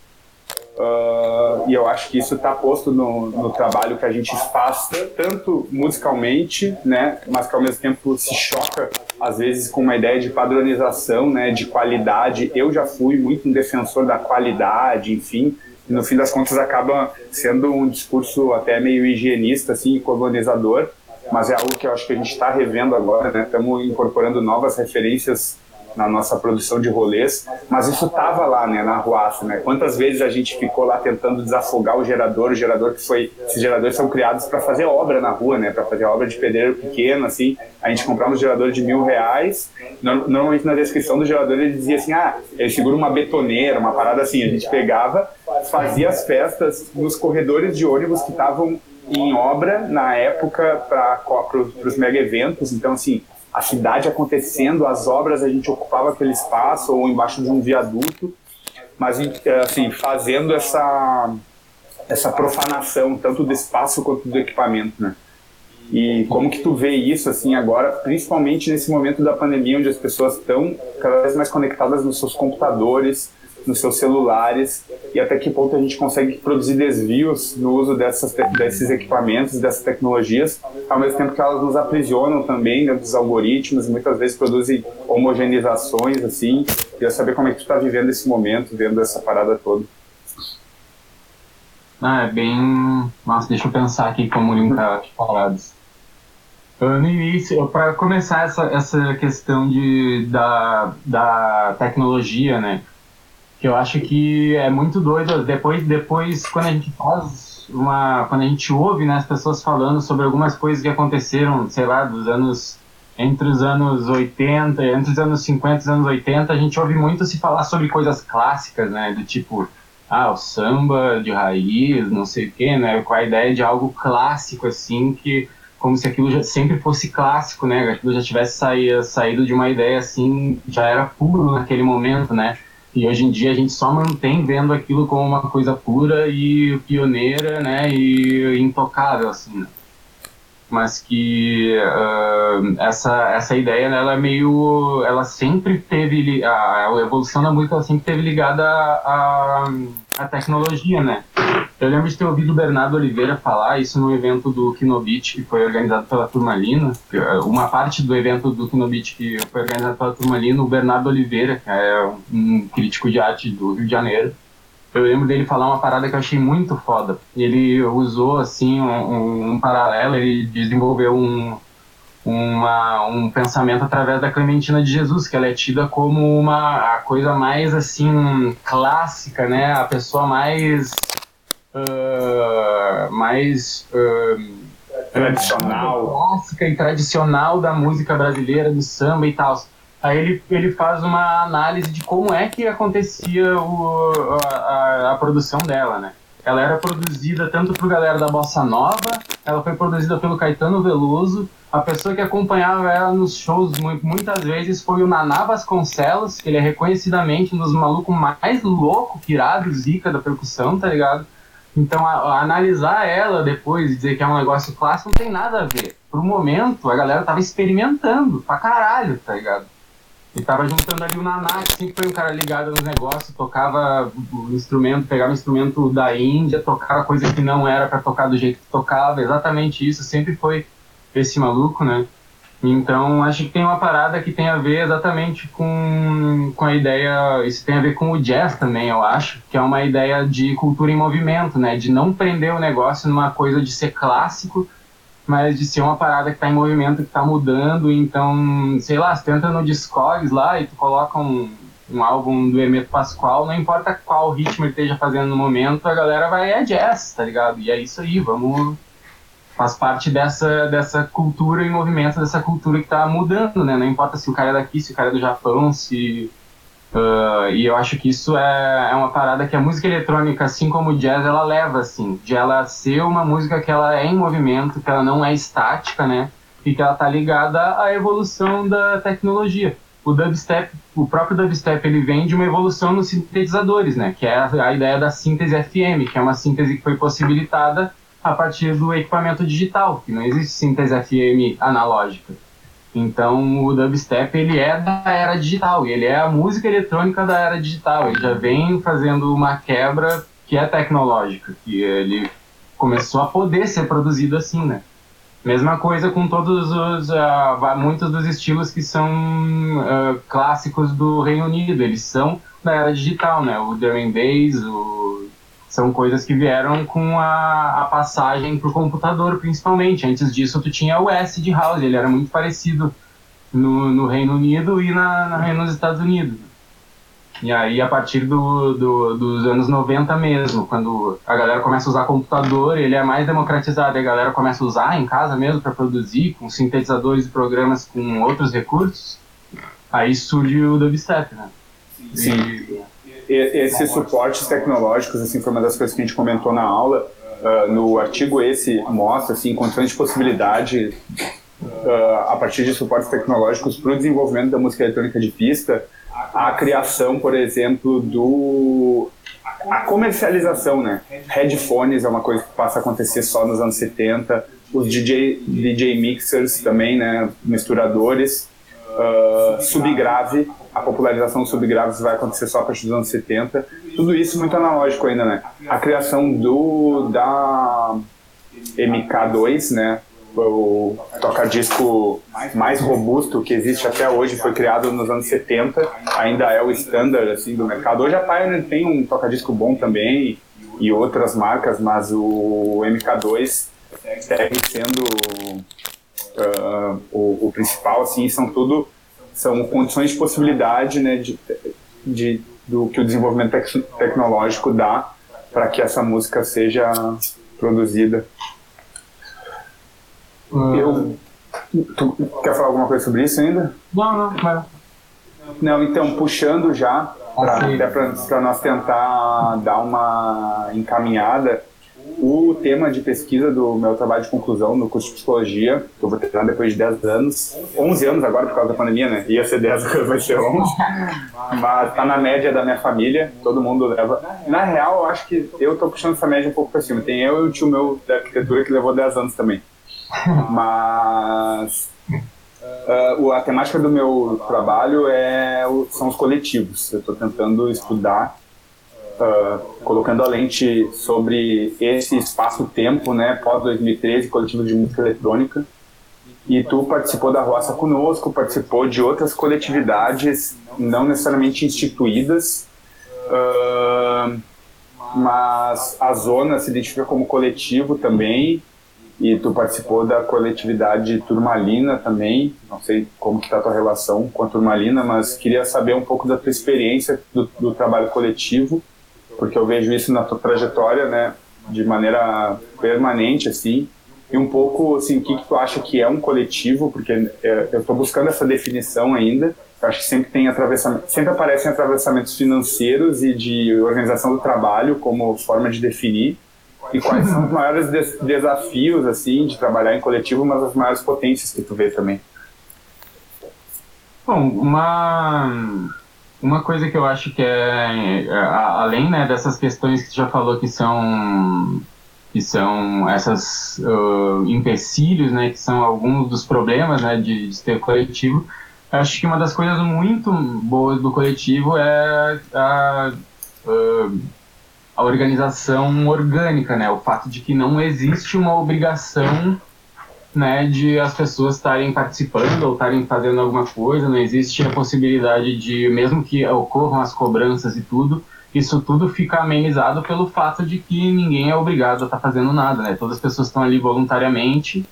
Speaker 2: Uh, e eu acho que isso está posto no, no, trabalho que a gente faz, tanto musicalmente, né, mas que ao mesmo tempo se choca, às vezes, com uma ideia de padronização, né, de qualidade. Eu já fui muito um defensor da qualidade, enfim, e no fim das contas acaba sendo um discurso até meio higienista, assim, colonizador, mas é algo que eu acho que a gente está revendo agora, né, estamos incorporando novas referências na nossa produção de rolês, mas isso estava lá, né, na Ruaça, né? Quantas vezes a gente ficou lá tentando desafogar o gerador, o gerador que foi, esses geradores são criados para fazer obra na rua, né, para fazer obra de pedreiro pequeno, assim. A gente comprava um gerador de mil reais, normalmente na descrição do gerador ele dizia assim, ah, ele segura uma betoneira, uma parada assim. A gente pegava, fazia as festas nos corredores de ônibus que estavam em obra na época para os mega eventos, então assim a cidade acontecendo, as obras, a gente ocupava aquele espaço ou embaixo de um viaduto, mas assim, fazendo essa, essa profanação, tanto do espaço quanto do equipamento, né? E como que tu vê isso, assim, agora, principalmente nesse momento da pandemia, onde as pessoas estão cada vez mais conectadas nos seus computadores, nos seus celulares e até que ponto a gente consegue produzir desvios no uso dessas, desses equipamentos, dessas tecnologias, ao mesmo tempo que elas nos aprisionam também dentro dos algoritmos muitas vezes produzem homogeneizações, assim. Queria saber como é que tu está vivendo esse momento, vendo essa parada toda.
Speaker 1: Ah, é bem... Nossa, deixa eu pensar aqui como linkar as paradas. No início, para começar essa, essa questão de, da, da tecnologia, né? Que eu acho que é muito doido. Depois, depois quando a gente faz uma. Quando a gente ouve né, as pessoas falando sobre algumas coisas que aconteceram, sei lá, dos anos. Entre os anos 80, entre os anos 50 e os anos 80, a gente ouve muito se falar sobre coisas clássicas, né? Do tipo, ah, o samba de raiz, não sei o quê, né? Com a ideia de algo clássico, assim, que como se aquilo já, sempre fosse clássico, né? Aquilo já tivesse saído, saído de uma ideia assim, já era puro naquele momento, né? E hoje em dia a gente só mantém vendo aquilo como uma coisa pura e pioneira, né, e intocável, assim, né? Mas que uh, essa, essa ideia, né, ela é meio... Ela sempre teve... A, a evolução da música ela sempre teve ligada à, à tecnologia, né? Eu lembro de ter ouvido o Bernardo Oliveira falar isso no evento do Kinobit, que foi organizado pela Turmalina. Eh, uma parte do evento do Kinobit que foi organizado pela Turmalina, o Bernardo Oliveira, que é um crítico de arte do Rio de Janeiro, eu lembro dele falar uma parada que eu achei muito foda. Ele usou, assim, um, um paralelo, ele desenvolveu um, uma, um pensamento através da Clementina de Jesus, que ela é tida como uma a coisa mais, assim, clássica, né? A pessoa mais uh, mais uh,
Speaker 2: tradicional,
Speaker 1: clássica e tradicional da música brasileira, do samba e tal. Aí ele, ele faz uma análise de como é que acontecia o, a, a, produção dela, né? Ela era produzida tanto pro galera da Bossa Nova, ela foi produzida pelo Caetano Veloso, a pessoa que acompanhava ela nos shows muitas vezes foi o Naná Vasconcelos, que ele é reconhecidamente um dos malucos mais loucos, pirados, zica da percussão, tá ligado? Então, a, a analisar ela depois e dizer que é um negócio clássico não tem nada a ver. Pro momento, a galera tava experimentando pra caralho, tá ligado? E tava juntando ali o Naná, sempre foi um cara ligado nos negócios, tocava o instrumento, pegava o instrumento da Índia, tocava coisa que não era para tocar do jeito que tocava, exatamente isso, sempre foi esse maluco, né? Então, acho que tem uma parada que tem a ver exatamente com, com a ideia. Isso tem a ver com o jazz também, eu acho, que é uma ideia de cultura em movimento, né? De não prender o negócio numa coisa de ser clássico, mas de ser uma parada que está em movimento, que está mudando. Então, sei lá, você entra no Discogs lá e tu coloca um, um álbum do Emeto Pascoal, não importa qual ritmo ele esteja fazendo no momento, a galera vai é jazz, tá ligado? E é isso aí, vamos faz parte dessa, dessa cultura em movimento, dessa cultura que está mudando, né? Não importa se o cara é daqui, se o cara é do Japão, se... Uh, e eu acho que isso é, é uma parada que a música eletrônica, assim como o jazz, ela leva, assim, de ela ser uma música que ela é em movimento, que ela não é estática, né? E que ela tá ligada à evolução da tecnologia. O dubstep, o próprio dubstep, ele vem de uma evolução nos sintetizadores, né? Que é a, a ideia da síntese FM, que é uma síntese que foi possibilitada a partir do equipamento digital, que não existe síntese FM analógica. Então o dubstep ele é da era digital, ele é a música eletrônica da era digital, ele já vem fazendo uma quebra que é tecnológica, que ele começou a poder ser produzido assim, né? Mesma coisa com todos os uh, muitos dos estilos que são uh, clássicos do Reino Unido, eles são da era digital, né? O drum and bass, o... são coisas que vieram com a, a passagem para o computador, principalmente. Antes disso, tu tinha o acid house, ele era muito parecido no, no Reino Unido e na, na, nos Estados Unidos. E aí, a partir do, do, dos anos 90 mesmo, quando a galera começa a usar computador, ele é mais democratizado, e a galera começa a usar em casa mesmo para produzir, com sintetizadores e programas com outros recursos, aí surge o dubstep, né?
Speaker 2: Sim. E, esses suportes tecnológicos, assim, foi uma das coisas que a gente comentou na aula. Uh, no artigo esse mostra, assim, condições de possibilidade uh, a partir de suportes tecnológicos para o desenvolvimento da música eletrônica de pista, a criação, por exemplo, do a comercialização, né? Headphones é uma coisa que passa a acontecer só nos anos 70, os DJ, DJ mixers também, né? Misturadores, uh, subgrave, a popularização dos subgraves vai acontecer só a partir dos anos 70. Tudo isso muito analógico ainda, né? A criação do da MK2, né? o toca-disco mais robusto que existe até hoje foi criado nos anos 70, ainda é o standard assim do mercado. Hoje a Pioneer tem um toca-disco bom também e outras marcas, mas o MK2 segue sendo uh, o, o, principal assim, são tudo são condições de possibilidade, né, de, de do que o desenvolvimento tec tecnológico dá para que essa música seja produzida. Eu. Tu quer falar alguma coisa sobre isso ainda?
Speaker 1: Não, não, mas.
Speaker 2: Não, então, puxando já, para nós tentar dar uma encaminhada, o tema de pesquisa do meu trabalho de conclusão no curso de psicologia, que eu vou terminar depois de 10 anos, 11 anos agora por causa da pandemia, né? Ia ser 10, agora vai ser 11. Mas tá na média da minha família, todo mundo leva. Na real, eu acho que eu tô puxando essa média um pouco para cima. Tem eu e o tio meu da arquitetura que levou 10 anos também. Mas uh, a temática do meu trabalho é, são os coletivos. Eu estou tentando estudar, uh, colocando a lente sobre esse espaço-tempo, né, pós-2013, coletivo de música eletrônica. E tu participou da Roça conosco, participou de outras coletividades, não necessariamente instituídas, uh, mas a zona se identifica como coletivo também e tu participou da coletividade Turmalina também. Não sei como que tá a tua relação com a Turmalina, mas queria saber um pouco da tua experiência do, do trabalho coletivo, porque eu vejo isso na tua trajetória, né, de maneira permanente, assim, e um pouco, assim, o que, que tu acha que é um coletivo, porque é, eu estou buscando essa definição ainda, eu acho que sempre tem atravessamento, sempre aparecem atravessamentos financeiros e de organização do trabalho como forma de definir, e quais são os maiores des desafios, assim, de trabalhar em coletivo, mas as maiores potências que tu vê também?
Speaker 1: Bom, uma, uma coisa que eu acho que é, é além né, dessas questões que tu já falou que são que são essas uh, empecilhos, né, que são alguns dos problemas né, de, de ter coletivo, acho que uma das coisas muito boas do coletivo é a, uh, a organização orgânica, né? O fato de que não existe uma obrigação, né, de as pessoas estarem participando ou estarem fazendo alguma coisa, não existe a possibilidade de, mesmo que ocorram as cobranças e tudo, isso tudo fica amenizado pelo fato de que ninguém é obrigado a estar fazendo nada, né? Todas as pessoas estão ali voluntariamente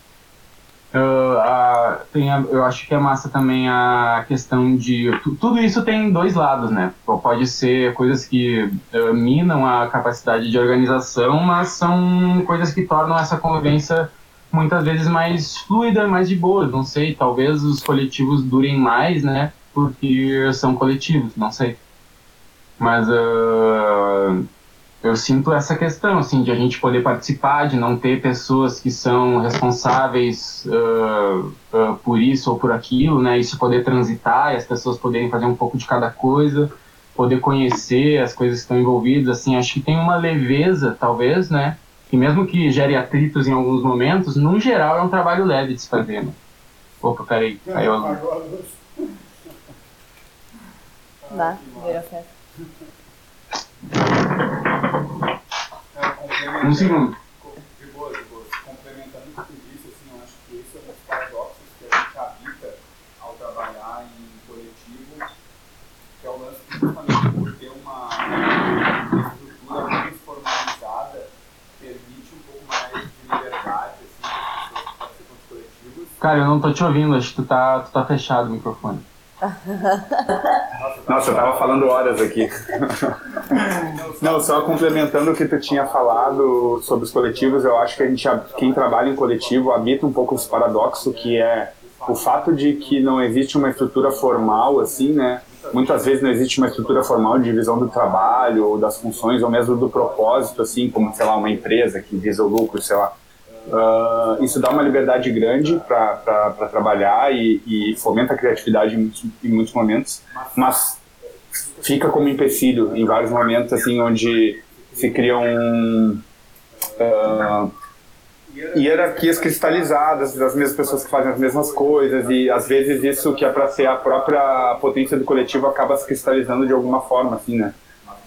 Speaker 1: Uh, a, tem a, eu acho que é massa também a questão de. Tudo isso tem dois lados, né? Pode ser coisas que uh, minam a capacidade de organização, mas são coisas que tornam essa convivência muitas vezes mais fluida, mais de boa. Não sei, talvez os coletivos durem mais, né? Porque são coletivos, não sei. Mas. Uh, eu sinto essa questão, assim, de a gente poder participar, de não ter pessoas que são responsáveis uh, uh, por isso ou por aquilo, né? Isso poder transitar e as pessoas poderem fazer um pouco de cada coisa, poder conhecer as coisas que estão envolvidas, assim, acho que tem uma leveza, talvez, né? Que mesmo que gere atritos em alguns momentos, no geral é um trabalho leve de se fazer, né? Opa, peraí.
Speaker 3: Vá, vira festa.
Speaker 1: Um segundo.
Speaker 2: De boa, de boa. Complementando o que tu disse, assim, eu acho que esse é um dos paradoxos que a gente habita ao trabalhar em coletivo, que é o lance que justamente por ter uma estrutura mais formalizada, permite um pouco mais de liberdade, assim, para as pessoas que participam dos coletivos.
Speaker 1: Cara, eu não tô te ouvindo, acho que tu tá, tu tá fechado o microfone.
Speaker 2: Nossa, eu tava falando horas aqui. Não, só complementando o que tu tinha falado sobre os coletivos, eu acho que a gente, quem trabalha em coletivo habita um pouco esse paradoxo que é o fato de que não existe uma estrutura formal, assim, né? Muitas vezes não existe uma estrutura formal de divisão do trabalho, ou das funções, ou mesmo do propósito, assim, como, sei lá, uma empresa que visa o lucro, sei lá. Uh, isso dá uma liberdade grande para trabalhar e, e, fomenta a criatividade em muitos, em muitos, momentos, mas fica como empecilho em vários momentos, assim, onde se criam uh, hierarquias cristalizadas das mesmas pessoas que fazem as mesmas coisas e às vezes isso que é para ser a própria potência do coletivo acaba se cristalizando de alguma forma, assim, né?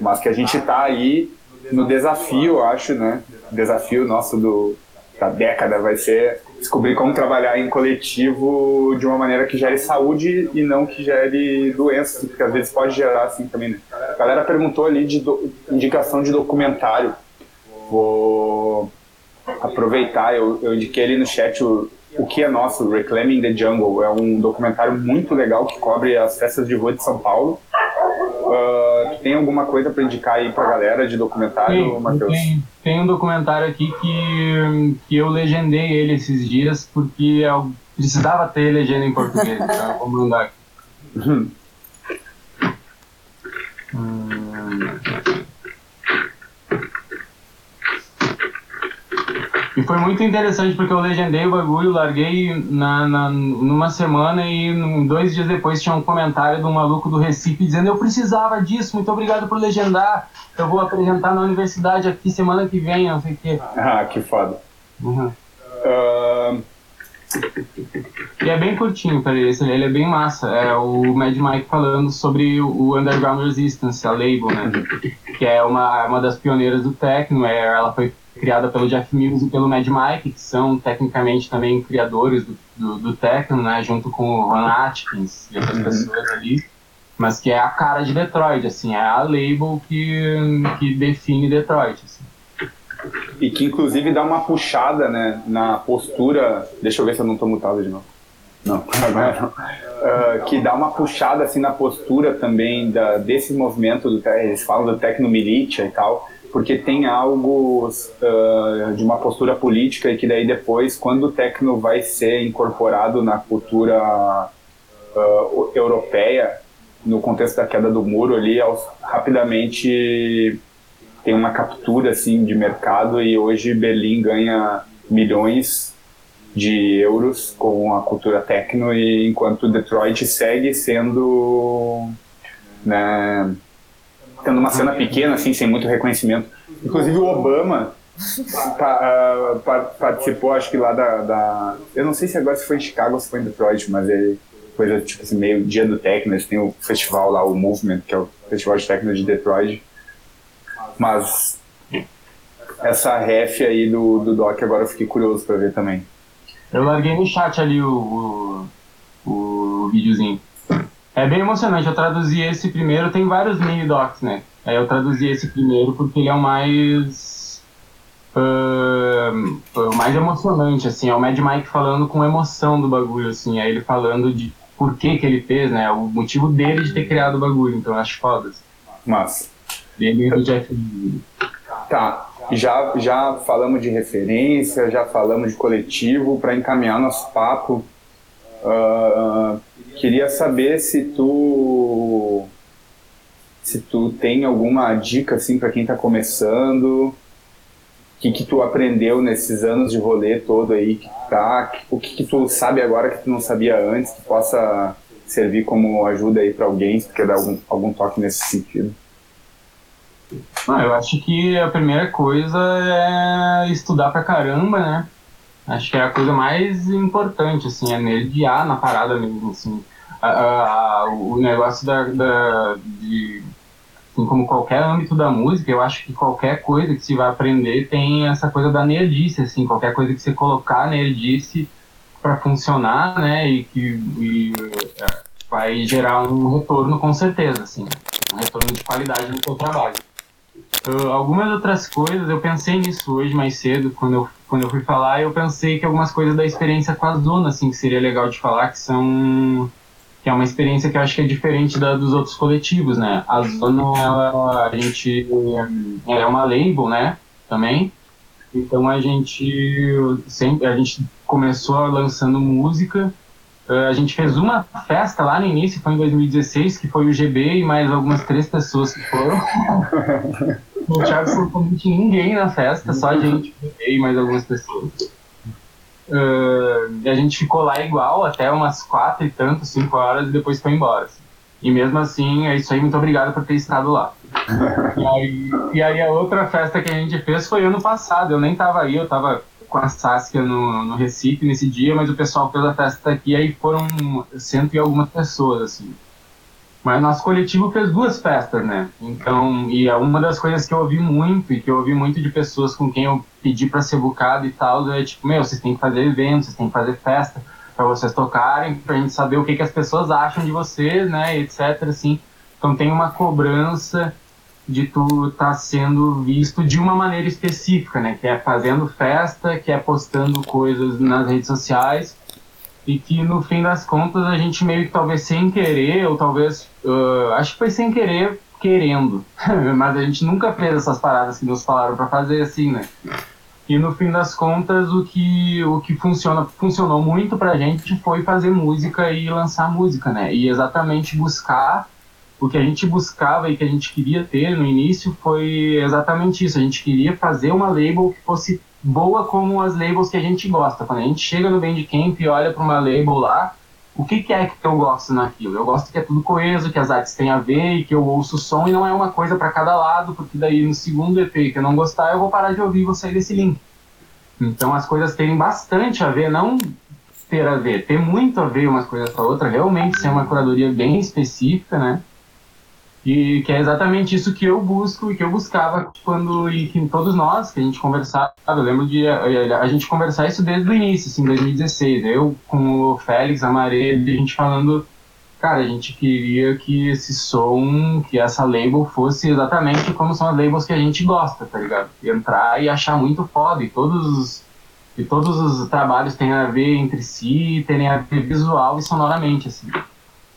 Speaker 2: Mas que a gente está aí no desafio, acho, né? Desafio nosso do da década vai ser descobrir como trabalhar em coletivo de uma maneira que gere saúde e não que gere doenças, porque às vezes pode gerar assim também, né? A galera perguntou ali de do, indicação de documentário. Vou aproveitar, eu, eu indiquei ali no chat o, o que é nosso, Reclaiming the Jungle. É um documentário muito legal que cobre as festas de rua de São Paulo. Uh, tem alguma coisa para indicar aí para a galera de documentário, Matheus?
Speaker 1: Tem, tem, um documentário aqui que, que eu legendei ele esses dias porque eu precisava ter legenda em português, então eu vou mandar aqui. Uhum. hum. E foi muito interessante porque eu legendei o bagulho, larguei na, na, numa semana e dois dias depois tinha um comentário de um maluco do Recife dizendo eu precisava disso, muito obrigado por legendar, eu vou apresentar na universidade aqui semana que vem, não sei o quê.
Speaker 2: Ah, que foda.
Speaker 1: Uhum. Uh... E é bem curtinho, peraí, esse ele é bem massa. É o Mad Mike falando sobre o Underground Resistance, a label, né? Uhum. Que é uma, uma das pioneiras do techno, é, ela foi criada pelo Jeff Mills e pelo Mad Mike, que são tecnicamente também criadores do, do, do techno, né, junto com o Ron Atkins e outras uhum. pessoas ali, mas que é a cara de Detroit, assim, é a label que, que define Detroit, assim.
Speaker 2: E que inclusive dá uma puxada, né, na postura, deixa eu ver se eu não estou mutado de novo. Não, agora não. Uh, que dá uma puxada assim na postura também da, desse movimento do eles falam do tecnomilitia e tal porque tem algo uh, de uma postura política e que daí depois, quando o techno vai ser incorporado na cultura uh, europeia, no contexto da queda do muro ali, rapidamente tem uma captura assim de mercado e hoje Berlim ganha milhões de euros com a cultura techno e enquanto Detroit segue sendo né, tendo uma cena pequena, assim, sem muito reconhecimento. Inclusive o Obama pa, uh, pa, participou, acho que lá da, da, Eu não sei se agora se foi em Chicago ou se foi em Detroit, mas ele coisa tipo assim, meio dia do techno, eles têm o festival lá, o Movement, que é o festival de techno de Detroit. Mas essa ref aí do, do Doc agora eu fiquei curioso para ver também.
Speaker 1: Eu larguei no chat ali o, o, o videozinho. É bem emocionante. Eu traduzi esse primeiro, tem vários mini docs, né? Aí eu traduzi esse primeiro porque ele é o mais. Uh, mais emocionante, assim. É o Mad Mike falando com emoção do bagulho, assim. É ele falando de por que que ele fez, né? O motivo dele de ter criado o bagulho. Então eu acho foda. Assim.
Speaker 2: Mas.
Speaker 1: Dele e do Jeff.
Speaker 2: Tá. Já, já falamos de referência, já falamos de coletivo. Para encaminhar nosso papo. Uh, Queria saber se tu se tu tem alguma dica assim para quem está começando, o que que tu aprendeu nesses anos de rolê todo aí que tá, o que que tu sabe agora que tu não sabia antes, que possa servir como ajuda aí para alguém, se tu quer dar algum, algum toque nesse sentido.
Speaker 1: Ah, eu acho que a primeira coisa é estudar pra caramba, né? Acho que é a coisa mais importante, assim, é nerdear na parada mesmo, assim. A, a, o negócio da, da, de Assim como qualquer âmbito da música, eu acho que qualquer coisa que se vai aprender tem essa coisa da nerdice, assim, qualquer coisa que você colocar nerdice para funcionar, né, e que e, é, vai gerar um retorno com certeza, assim, um retorno de qualidade no seu trabalho. Uh, algumas outras coisas, eu pensei nisso hoje mais cedo, quando eu, quando eu fui falar, eu pensei que algumas coisas da experiência com a Zona, assim, que seria legal de falar, que são que é uma experiência que eu acho que é diferente da dos outros coletivos, né? A Zona, ela, a gente, ela é uma label, né? Também. Então a gente sempre, a gente começou lançando música. A gente fez uma festa lá no início, foi em 2016, que foi o GB e mais algumas três pessoas que foram. o Thiago não tinha ninguém na festa, só a gente e mais algumas pessoas. Uh, a gente ficou lá igual até umas quatro e tanto, cinco horas, e depois foi embora. Assim. E mesmo assim, é isso aí, muito obrigado por ter estado lá. e, aí, e aí a outra festa que a gente fez foi ano passado, eu nem tava aí, eu tava com a Saskia no, no Recife nesse dia, mas o pessoal fez a festa aqui, aí foram cento e algumas pessoas, assim. Mas nosso coletivo fez duas festas, né? Então, e é uma das coisas que eu ouvi muito, e que eu ouvi muito de pessoas com quem eu pedi para ser bucado e tal, é tipo, meu, vocês têm que fazer eventos, vocês têm que fazer festa para vocês tocarem, pra gente saber o que, que as pessoas acham de vocês, né, etc, assim. Então tem uma cobrança de tu estar tá sendo visto de uma maneira específica, né, que é fazendo festa, que é postando coisas nas redes sociais, e que no fim das contas a gente meio que talvez sem querer, ou talvez, uh, acho que foi sem querer, querendo, mas a gente nunca fez essas paradas que nos falaram para fazer assim, né? E no fim das contas o que o que funciona funcionou muito pra gente foi fazer música e lançar música, né? E exatamente buscar o que a gente buscava e que a gente queria ter no início foi exatamente isso. A gente queria fazer uma label que fosse boa como as labels que a gente gosta. Quando a gente chega no Bandcamp e olha para uma label lá, o que, que, é que eu gosto naquilo? Eu gosto que é tudo coeso, que as artes têm a ver e que eu ouço o som e não é uma coisa para cada lado, porque daí no segundo EP que eu não gostar, eu vou parar de ouvir e vou sair desse link. Então as coisas têm bastante a ver, não ter a ver, ter muito a ver umas coisas com a outra, realmente ser uma curadoria bem específica, né? E que é exatamente isso que eu busco e que eu buscava quando, e que todos nós, que a gente conversava, eu lembro de a, eh, a gente conversar isso desde o início, assim, 2016. Eu com o Félix, a Maré, a gente falando, cara, a gente queria que esse som, que essa label fosse exatamente como são as labels que a gente gosta, tá ligado? Entrar e achar muito foda, e todos os, e todos os trabalhos têm a ver entre si, terem a ver visual e sonoramente, assim.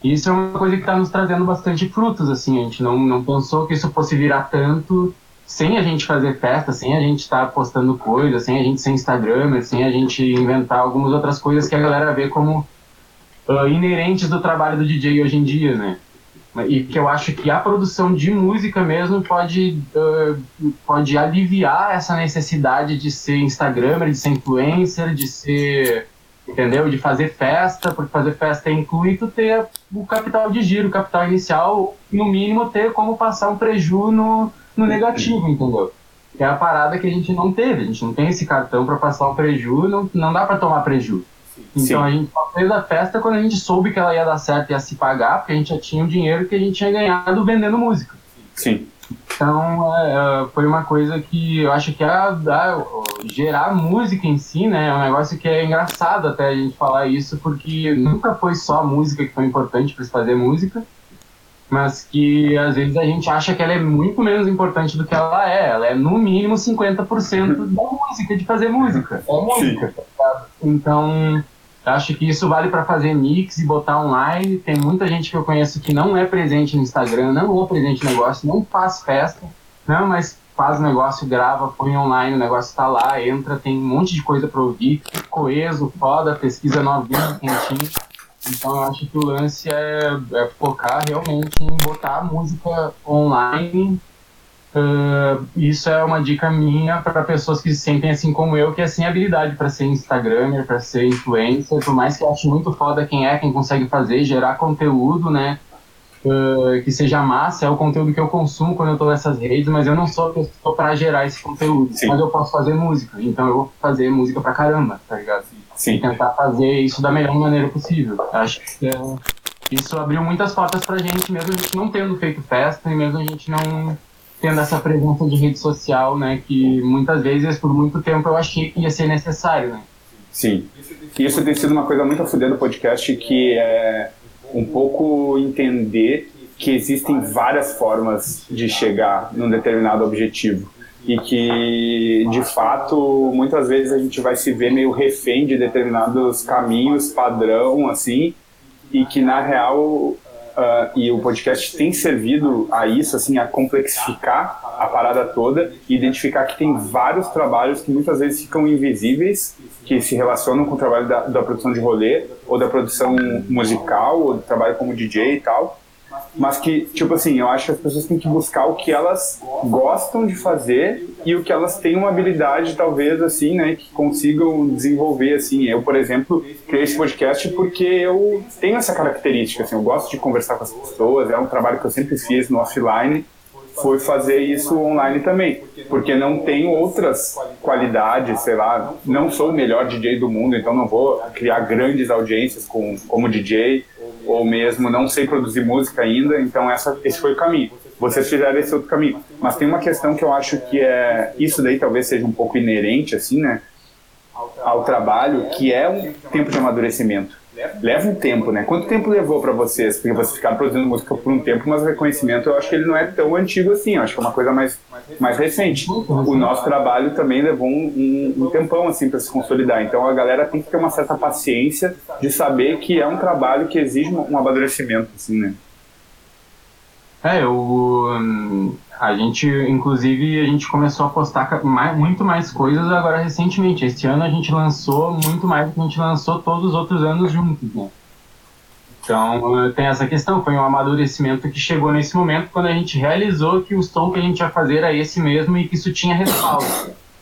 Speaker 1: Isso é uma coisa que está nos trazendo bastante frutos, assim, a gente não, não pensou que isso fosse virar tanto sem a gente fazer festa, sem a gente estar tá postando coisas, sem a gente ser Instagram, sem a gente inventar algumas outras coisas que a galera vê como uh, inerentes do trabalho do DJ hoje em dia, né? E que eu acho que a produção de música mesmo pode, uh, pode aliviar essa necessidade de ser Instagramer, de ser influencer, de ser entendeu? De fazer festa, porque fazer festa inclui tu ter o capital de giro, o capital inicial, no mínimo ter como passar um prejuízo no, no negativo, entendeu? Que é a parada que a gente não teve, a gente não tem esse cartão para passar um prejuízo, não, não dá para tomar prejuízo. Então Sim. a gente só fez a festa quando a gente soube que ela ia dar certo e ia se pagar, porque a gente já tinha o dinheiro que a gente tinha ganhado vendendo música.
Speaker 2: Sim.
Speaker 1: Então, é, é, foi uma coisa que eu acho que a, a, gerar música em si, né, é um negócio que é engraçado até a gente falar isso, porque nunca foi só a música que foi importante para se fazer música, mas que às vezes a gente acha que ela é muito menos importante do que ela é. Ela é no mínimo 50% da música, de fazer música. É música. Tá então, acho que isso vale para fazer mix e botar online. Tem muita gente que eu conheço que não é presente no Instagram, não é presente no negócio, não faz festa, não, mas faz o negócio, grava, põe online, o negócio tá lá, entra, tem um monte de coisa para ouvir, coeso, foda, pesquisa novinha, quentinho. Então eu acho que o lance é, é focar realmente em botar a música online Uh, isso é uma dica minha para pessoas que se sentem assim como eu, que é sem habilidade para ser Instagramer, para ser influencer, por mais que eu ache muito foda quem é, quem consegue fazer, gerar conteúdo, né? Uh, que seja massa, é o conteúdo que eu consumo quando eu tô nessas redes, mas eu não sou a pessoa para gerar esse conteúdo, Sim. mas eu posso fazer música, então eu vou fazer música pra caramba, tá ligado?
Speaker 2: Sim.
Speaker 1: E tentar fazer isso da melhor maneira possível. Acho que é isso abriu muitas portas pra gente, mesmo a gente não tendo feito festa e mesmo a gente não tendo essa presença de rede social, né, que muitas vezes, por muito tempo, eu achei que ia ser necessário, né.
Speaker 2: Sim. Isso tem sido uma coisa muito a fuder do podcast, que é um pouco entender que existem várias formas de chegar num determinado objetivo e que de fato muitas vezes a gente vai se ver meio refém de determinados caminhos padrão assim e que na real Uh, e o podcast tem servido a isso, assim, a complexificar a parada toda e identificar que tem vários trabalhos que muitas vezes ficam invisíveis, que se relacionam com o trabalho da, da produção de rolê, ou da produção musical, ou do trabalho como DJ e tal, mas que, tipo assim, eu acho que as pessoas têm que buscar o que elas gostam de fazer e o que elas têm uma habilidade, talvez, assim, né, que consigam desenvolver, assim. Eu, por exemplo, criei esse podcast porque eu tenho essa característica, assim, eu gosto de conversar com as pessoas, é um trabalho que eu sempre fiz no offline, foi fazer isso online também, porque não tenho outras qualidades, sei lá, não sou o melhor DJ do mundo, então não vou criar grandes audiências com, como DJ, ou mesmo não sei produzir música ainda, então essa, esse foi o caminho. Vocês fizeram esse outro caminho. Mas tem uma questão que eu acho que é. Isso daí talvez seja um pouco inerente, assim, né? Ao trabalho, que é um tempo de amadurecimento leva um tempo, né? Quanto tempo levou para vocês? Porque vocês ficaram produzindo música por um tempo, mas o reconhecimento eu acho que ele não é tão antigo assim, eu acho que é uma coisa mais, mais recente. O nosso trabalho também levou um, um, um tempão assim para se consolidar, então a galera tem que ter uma certa paciência de saber que é um trabalho que exige um amadurecimento, assim, né?
Speaker 1: É, eu a gente, inclusive, a gente começou a postar mais, muito mais coisas agora recentemente. Este ano a gente lançou muito mais do que a gente lançou todos os outros anos juntos, né? Então, tem essa questão, foi um amadurecimento que chegou nesse momento quando a gente realizou que o som que a gente ia fazer era esse mesmo e que isso tinha respaldo,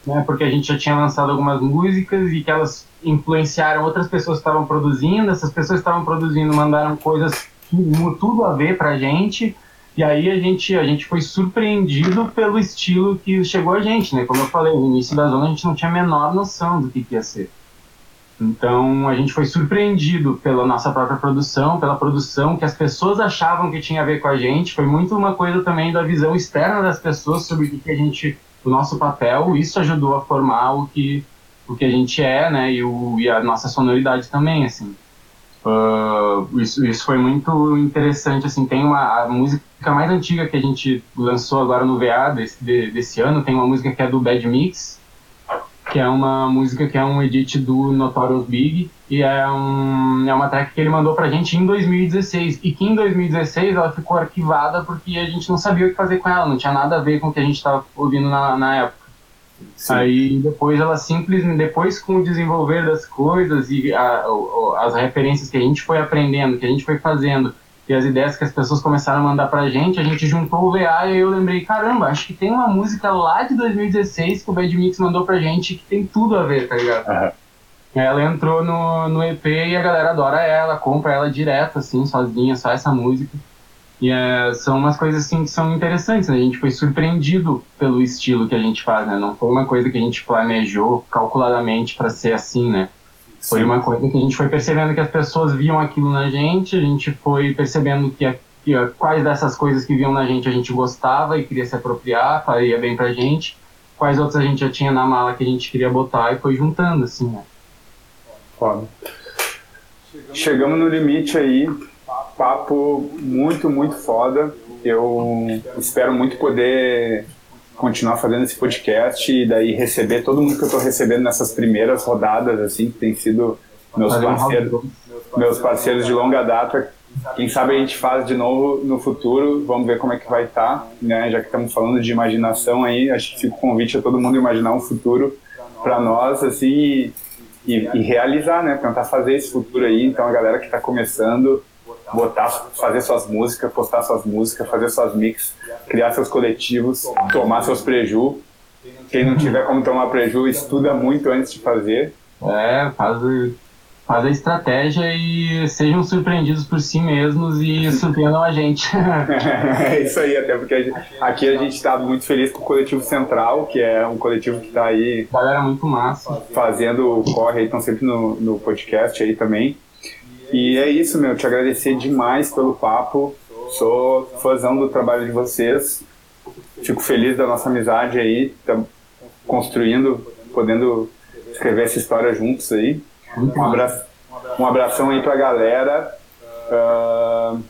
Speaker 1: né? Porque a gente já tinha lançado algumas músicas e que elas influenciaram outras pessoas que estavam produzindo, essas pessoas que estavam produzindo mandaram coisas tudo a ver pra gente, e aí a gente, a gente foi surpreendido pelo estilo que chegou a gente, né? Como eu falei, no início da zona a gente não tinha a menor noção do que, que ia ser. Então a gente foi surpreendido pela nossa própria produção, pela produção que as pessoas achavam que tinha a ver com a gente. Foi muito uma coisa também da visão externa das pessoas sobre o que, que a gente, o nosso papel. Isso ajudou a formar o que o que a gente é, né? E, o, e a nossa sonoridade também, assim. Uh, isso, isso foi muito interessante, assim, tem uma a música mais antiga que a gente lançou agora no VA desse, de, desse ano, tem uma música que é do Bad Mix, que é uma música que é um edit do Notorious Big, e é, um, é uma track que ele mandou pra gente em 2016, e que em 2016 ela ficou arquivada porque a gente não sabia o que fazer com ela, não tinha nada a ver com o que a gente estava ouvindo na, na época. Sim. Aí depois ela simplesmente, depois com o desenvolver das coisas e a, a, as referências que a gente foi aprendendo, que a gente foi fazendo, e as ideias que as pessoas começaram a mandar pra gente, a gente juntou o VA e eu lembrei, caramba, acho que tem uma música lá de 2016 que o Bad Mix mandou pra gente que tem tudo a ver, tá ligado? Uhum. Ela entrou no, no EP e a galera adora ela, compra ela direto, assim, sozinha, só essa música. E é, são umas coisas assim que são interessantes, né? A gente foi surpreendido pelo estilo que a gente faz, né? Não foi uma coisa que a gente planejou calculadamente para ser assim, né? Foi uma coisa que a gente foi percebendo que as pessoas viam aquilo na gente, a gente foi percebendo que, a, que a, quais dessas coisas que viam na gente a gente gostava e queria se apropriar, faria bem pra gente, quais outras a gente já tinha na mala que a gente queria botar e foi juntando, assim, né?
Speaker 2: Foda. Chegamos no limite aí papo muito, muito foda. Eu espero muito poder continuar fazendo esse podcast e daí receber todo mundo que eu estou recebendo nessas primeiras rodadas, assim, que tem sido meus parceiros, meus parceiros de longa data. Quem sabe a gente faz de novo no futuro, vamos ver como é que vai estar, tá, né? Já que estamos falando de imaginação aí, acho que fica o convite a todo mundo imaginar um futuro para nós, assim, e, e, e, realizar, né? Tentar fazer esse futuro aí. Então, a galera que está começando, botar, fazer suas músicas, postar suas músicas, fazer suas mix, criar seus coletivos, tomar seus preju. Quem não tiver como tomar preju, estuda muito antes de fazer.
Speaker 1: É, faz, faz a estratégia e sejam surpreendidos por si mesmos e surpreendam a gente.
Speaker 2: é isso aí, até porque a gente, aqui a gente está muito feliz com o Coletivo Central, que é um coletivo que está aí.
Speaker 1: Galera muito massa.
Speaker 2: Fazendo o corre aí, estão sempre no, no podcast aí também. E é isso, meu. Te agradecer demais pelo papo. Sou fãzão do trabalho de vocês. Fico feliz da nossa amizade aí. Tá construindo, podendo escrever essa história juntos aí. Um, abraço, um abração aí pra galera. Uh,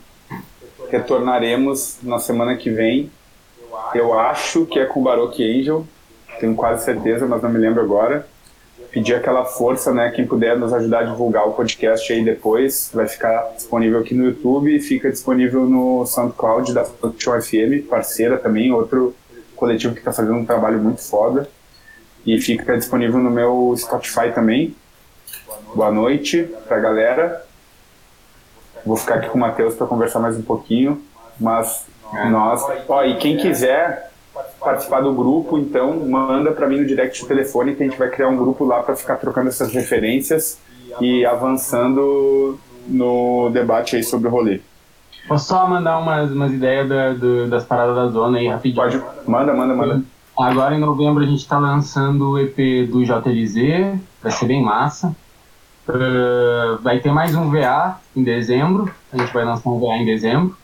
Speaker 2: retornaremos na semana que vem. Eu acho que é com Baroque Angel. Tenho quase certeza, mas não me lembro agora pedir aquela força, né? Quem puder nos ajudar a divulgar o podcast aí depois, vai ficar disponível aqui no YouTube e fica disponível no SoundCloud da Production FM, parceira também, outro coletivo que está fazendo um trabalho muito foda. E fica disponível no meu Spotify também. Boa noite pra galera. Vou ficar aqui com o Matheus para conversar mais um pouquinho, mas nós. Ó, e quem quiser participar do grupo, então manda para mim no direct do telefone que a gente vai criar um grupo lá para ficar trocando essas referências e avançando no debate aí sobre o rolê.
Speaker 1: Posso só mandar umas, umas ideias da, do, das paradas da zona aí rapidinho?
Speaker 2: Pode, manda, manda, manda.
Speaker 1: Agora em novembro a gente está lançando o EP do JLZ, vai ser bem massa. Uh, vai ter mais um VA em dezembro, a gente vai lançar um VA em dezembro.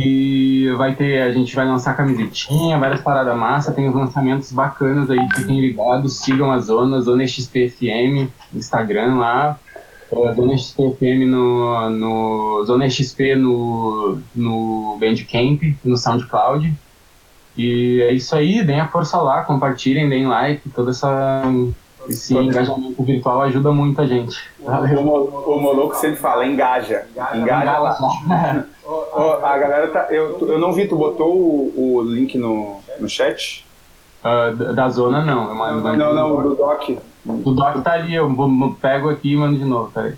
Speaker 1: E vai ter, a gente vai lançar camisetinha, várias paradas massa, tem os lançamentos bacanas aí, fiquem ligados, sigam a Zona, Zona XPFM, Instagram lá, Zona XPFM no, no Zona XP no, no Bandcamp, no SoundCloud. E é isso aí, deem a força lá, compartilhem, deem like, toda essa esse engajamento virtual ajuda muito a gente.
Speaker 2: Valeu. O, o Moloco sempre fala, engaja. Engaja lá. a galera tá. Eu, eu não vi, tu botou o, o link no, no chat?
Speaker 1: Uh, da zona não.
Speaker 2: Mando, mando não, não, do doc.
Speaker 1: O doc tá ali, eu pego aqui e mando de novo, peraí.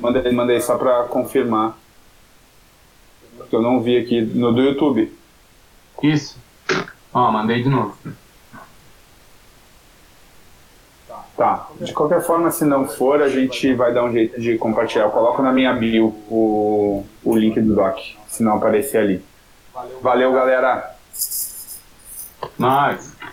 Speaker 2: Mandei, mandei só pra confirmar. Porque eu não vi aqui no do YouTube.
Speaker 1: Isso. Ó, mandei de novo.
Speaker 2: Tá. De qualquer forma, se não for, a gente vai dar um jeito de compartilhar. Eu coloco na minha bio o, o link do doc, se não aparecer ali. Valeu, galera.
Speaker 1: Nice.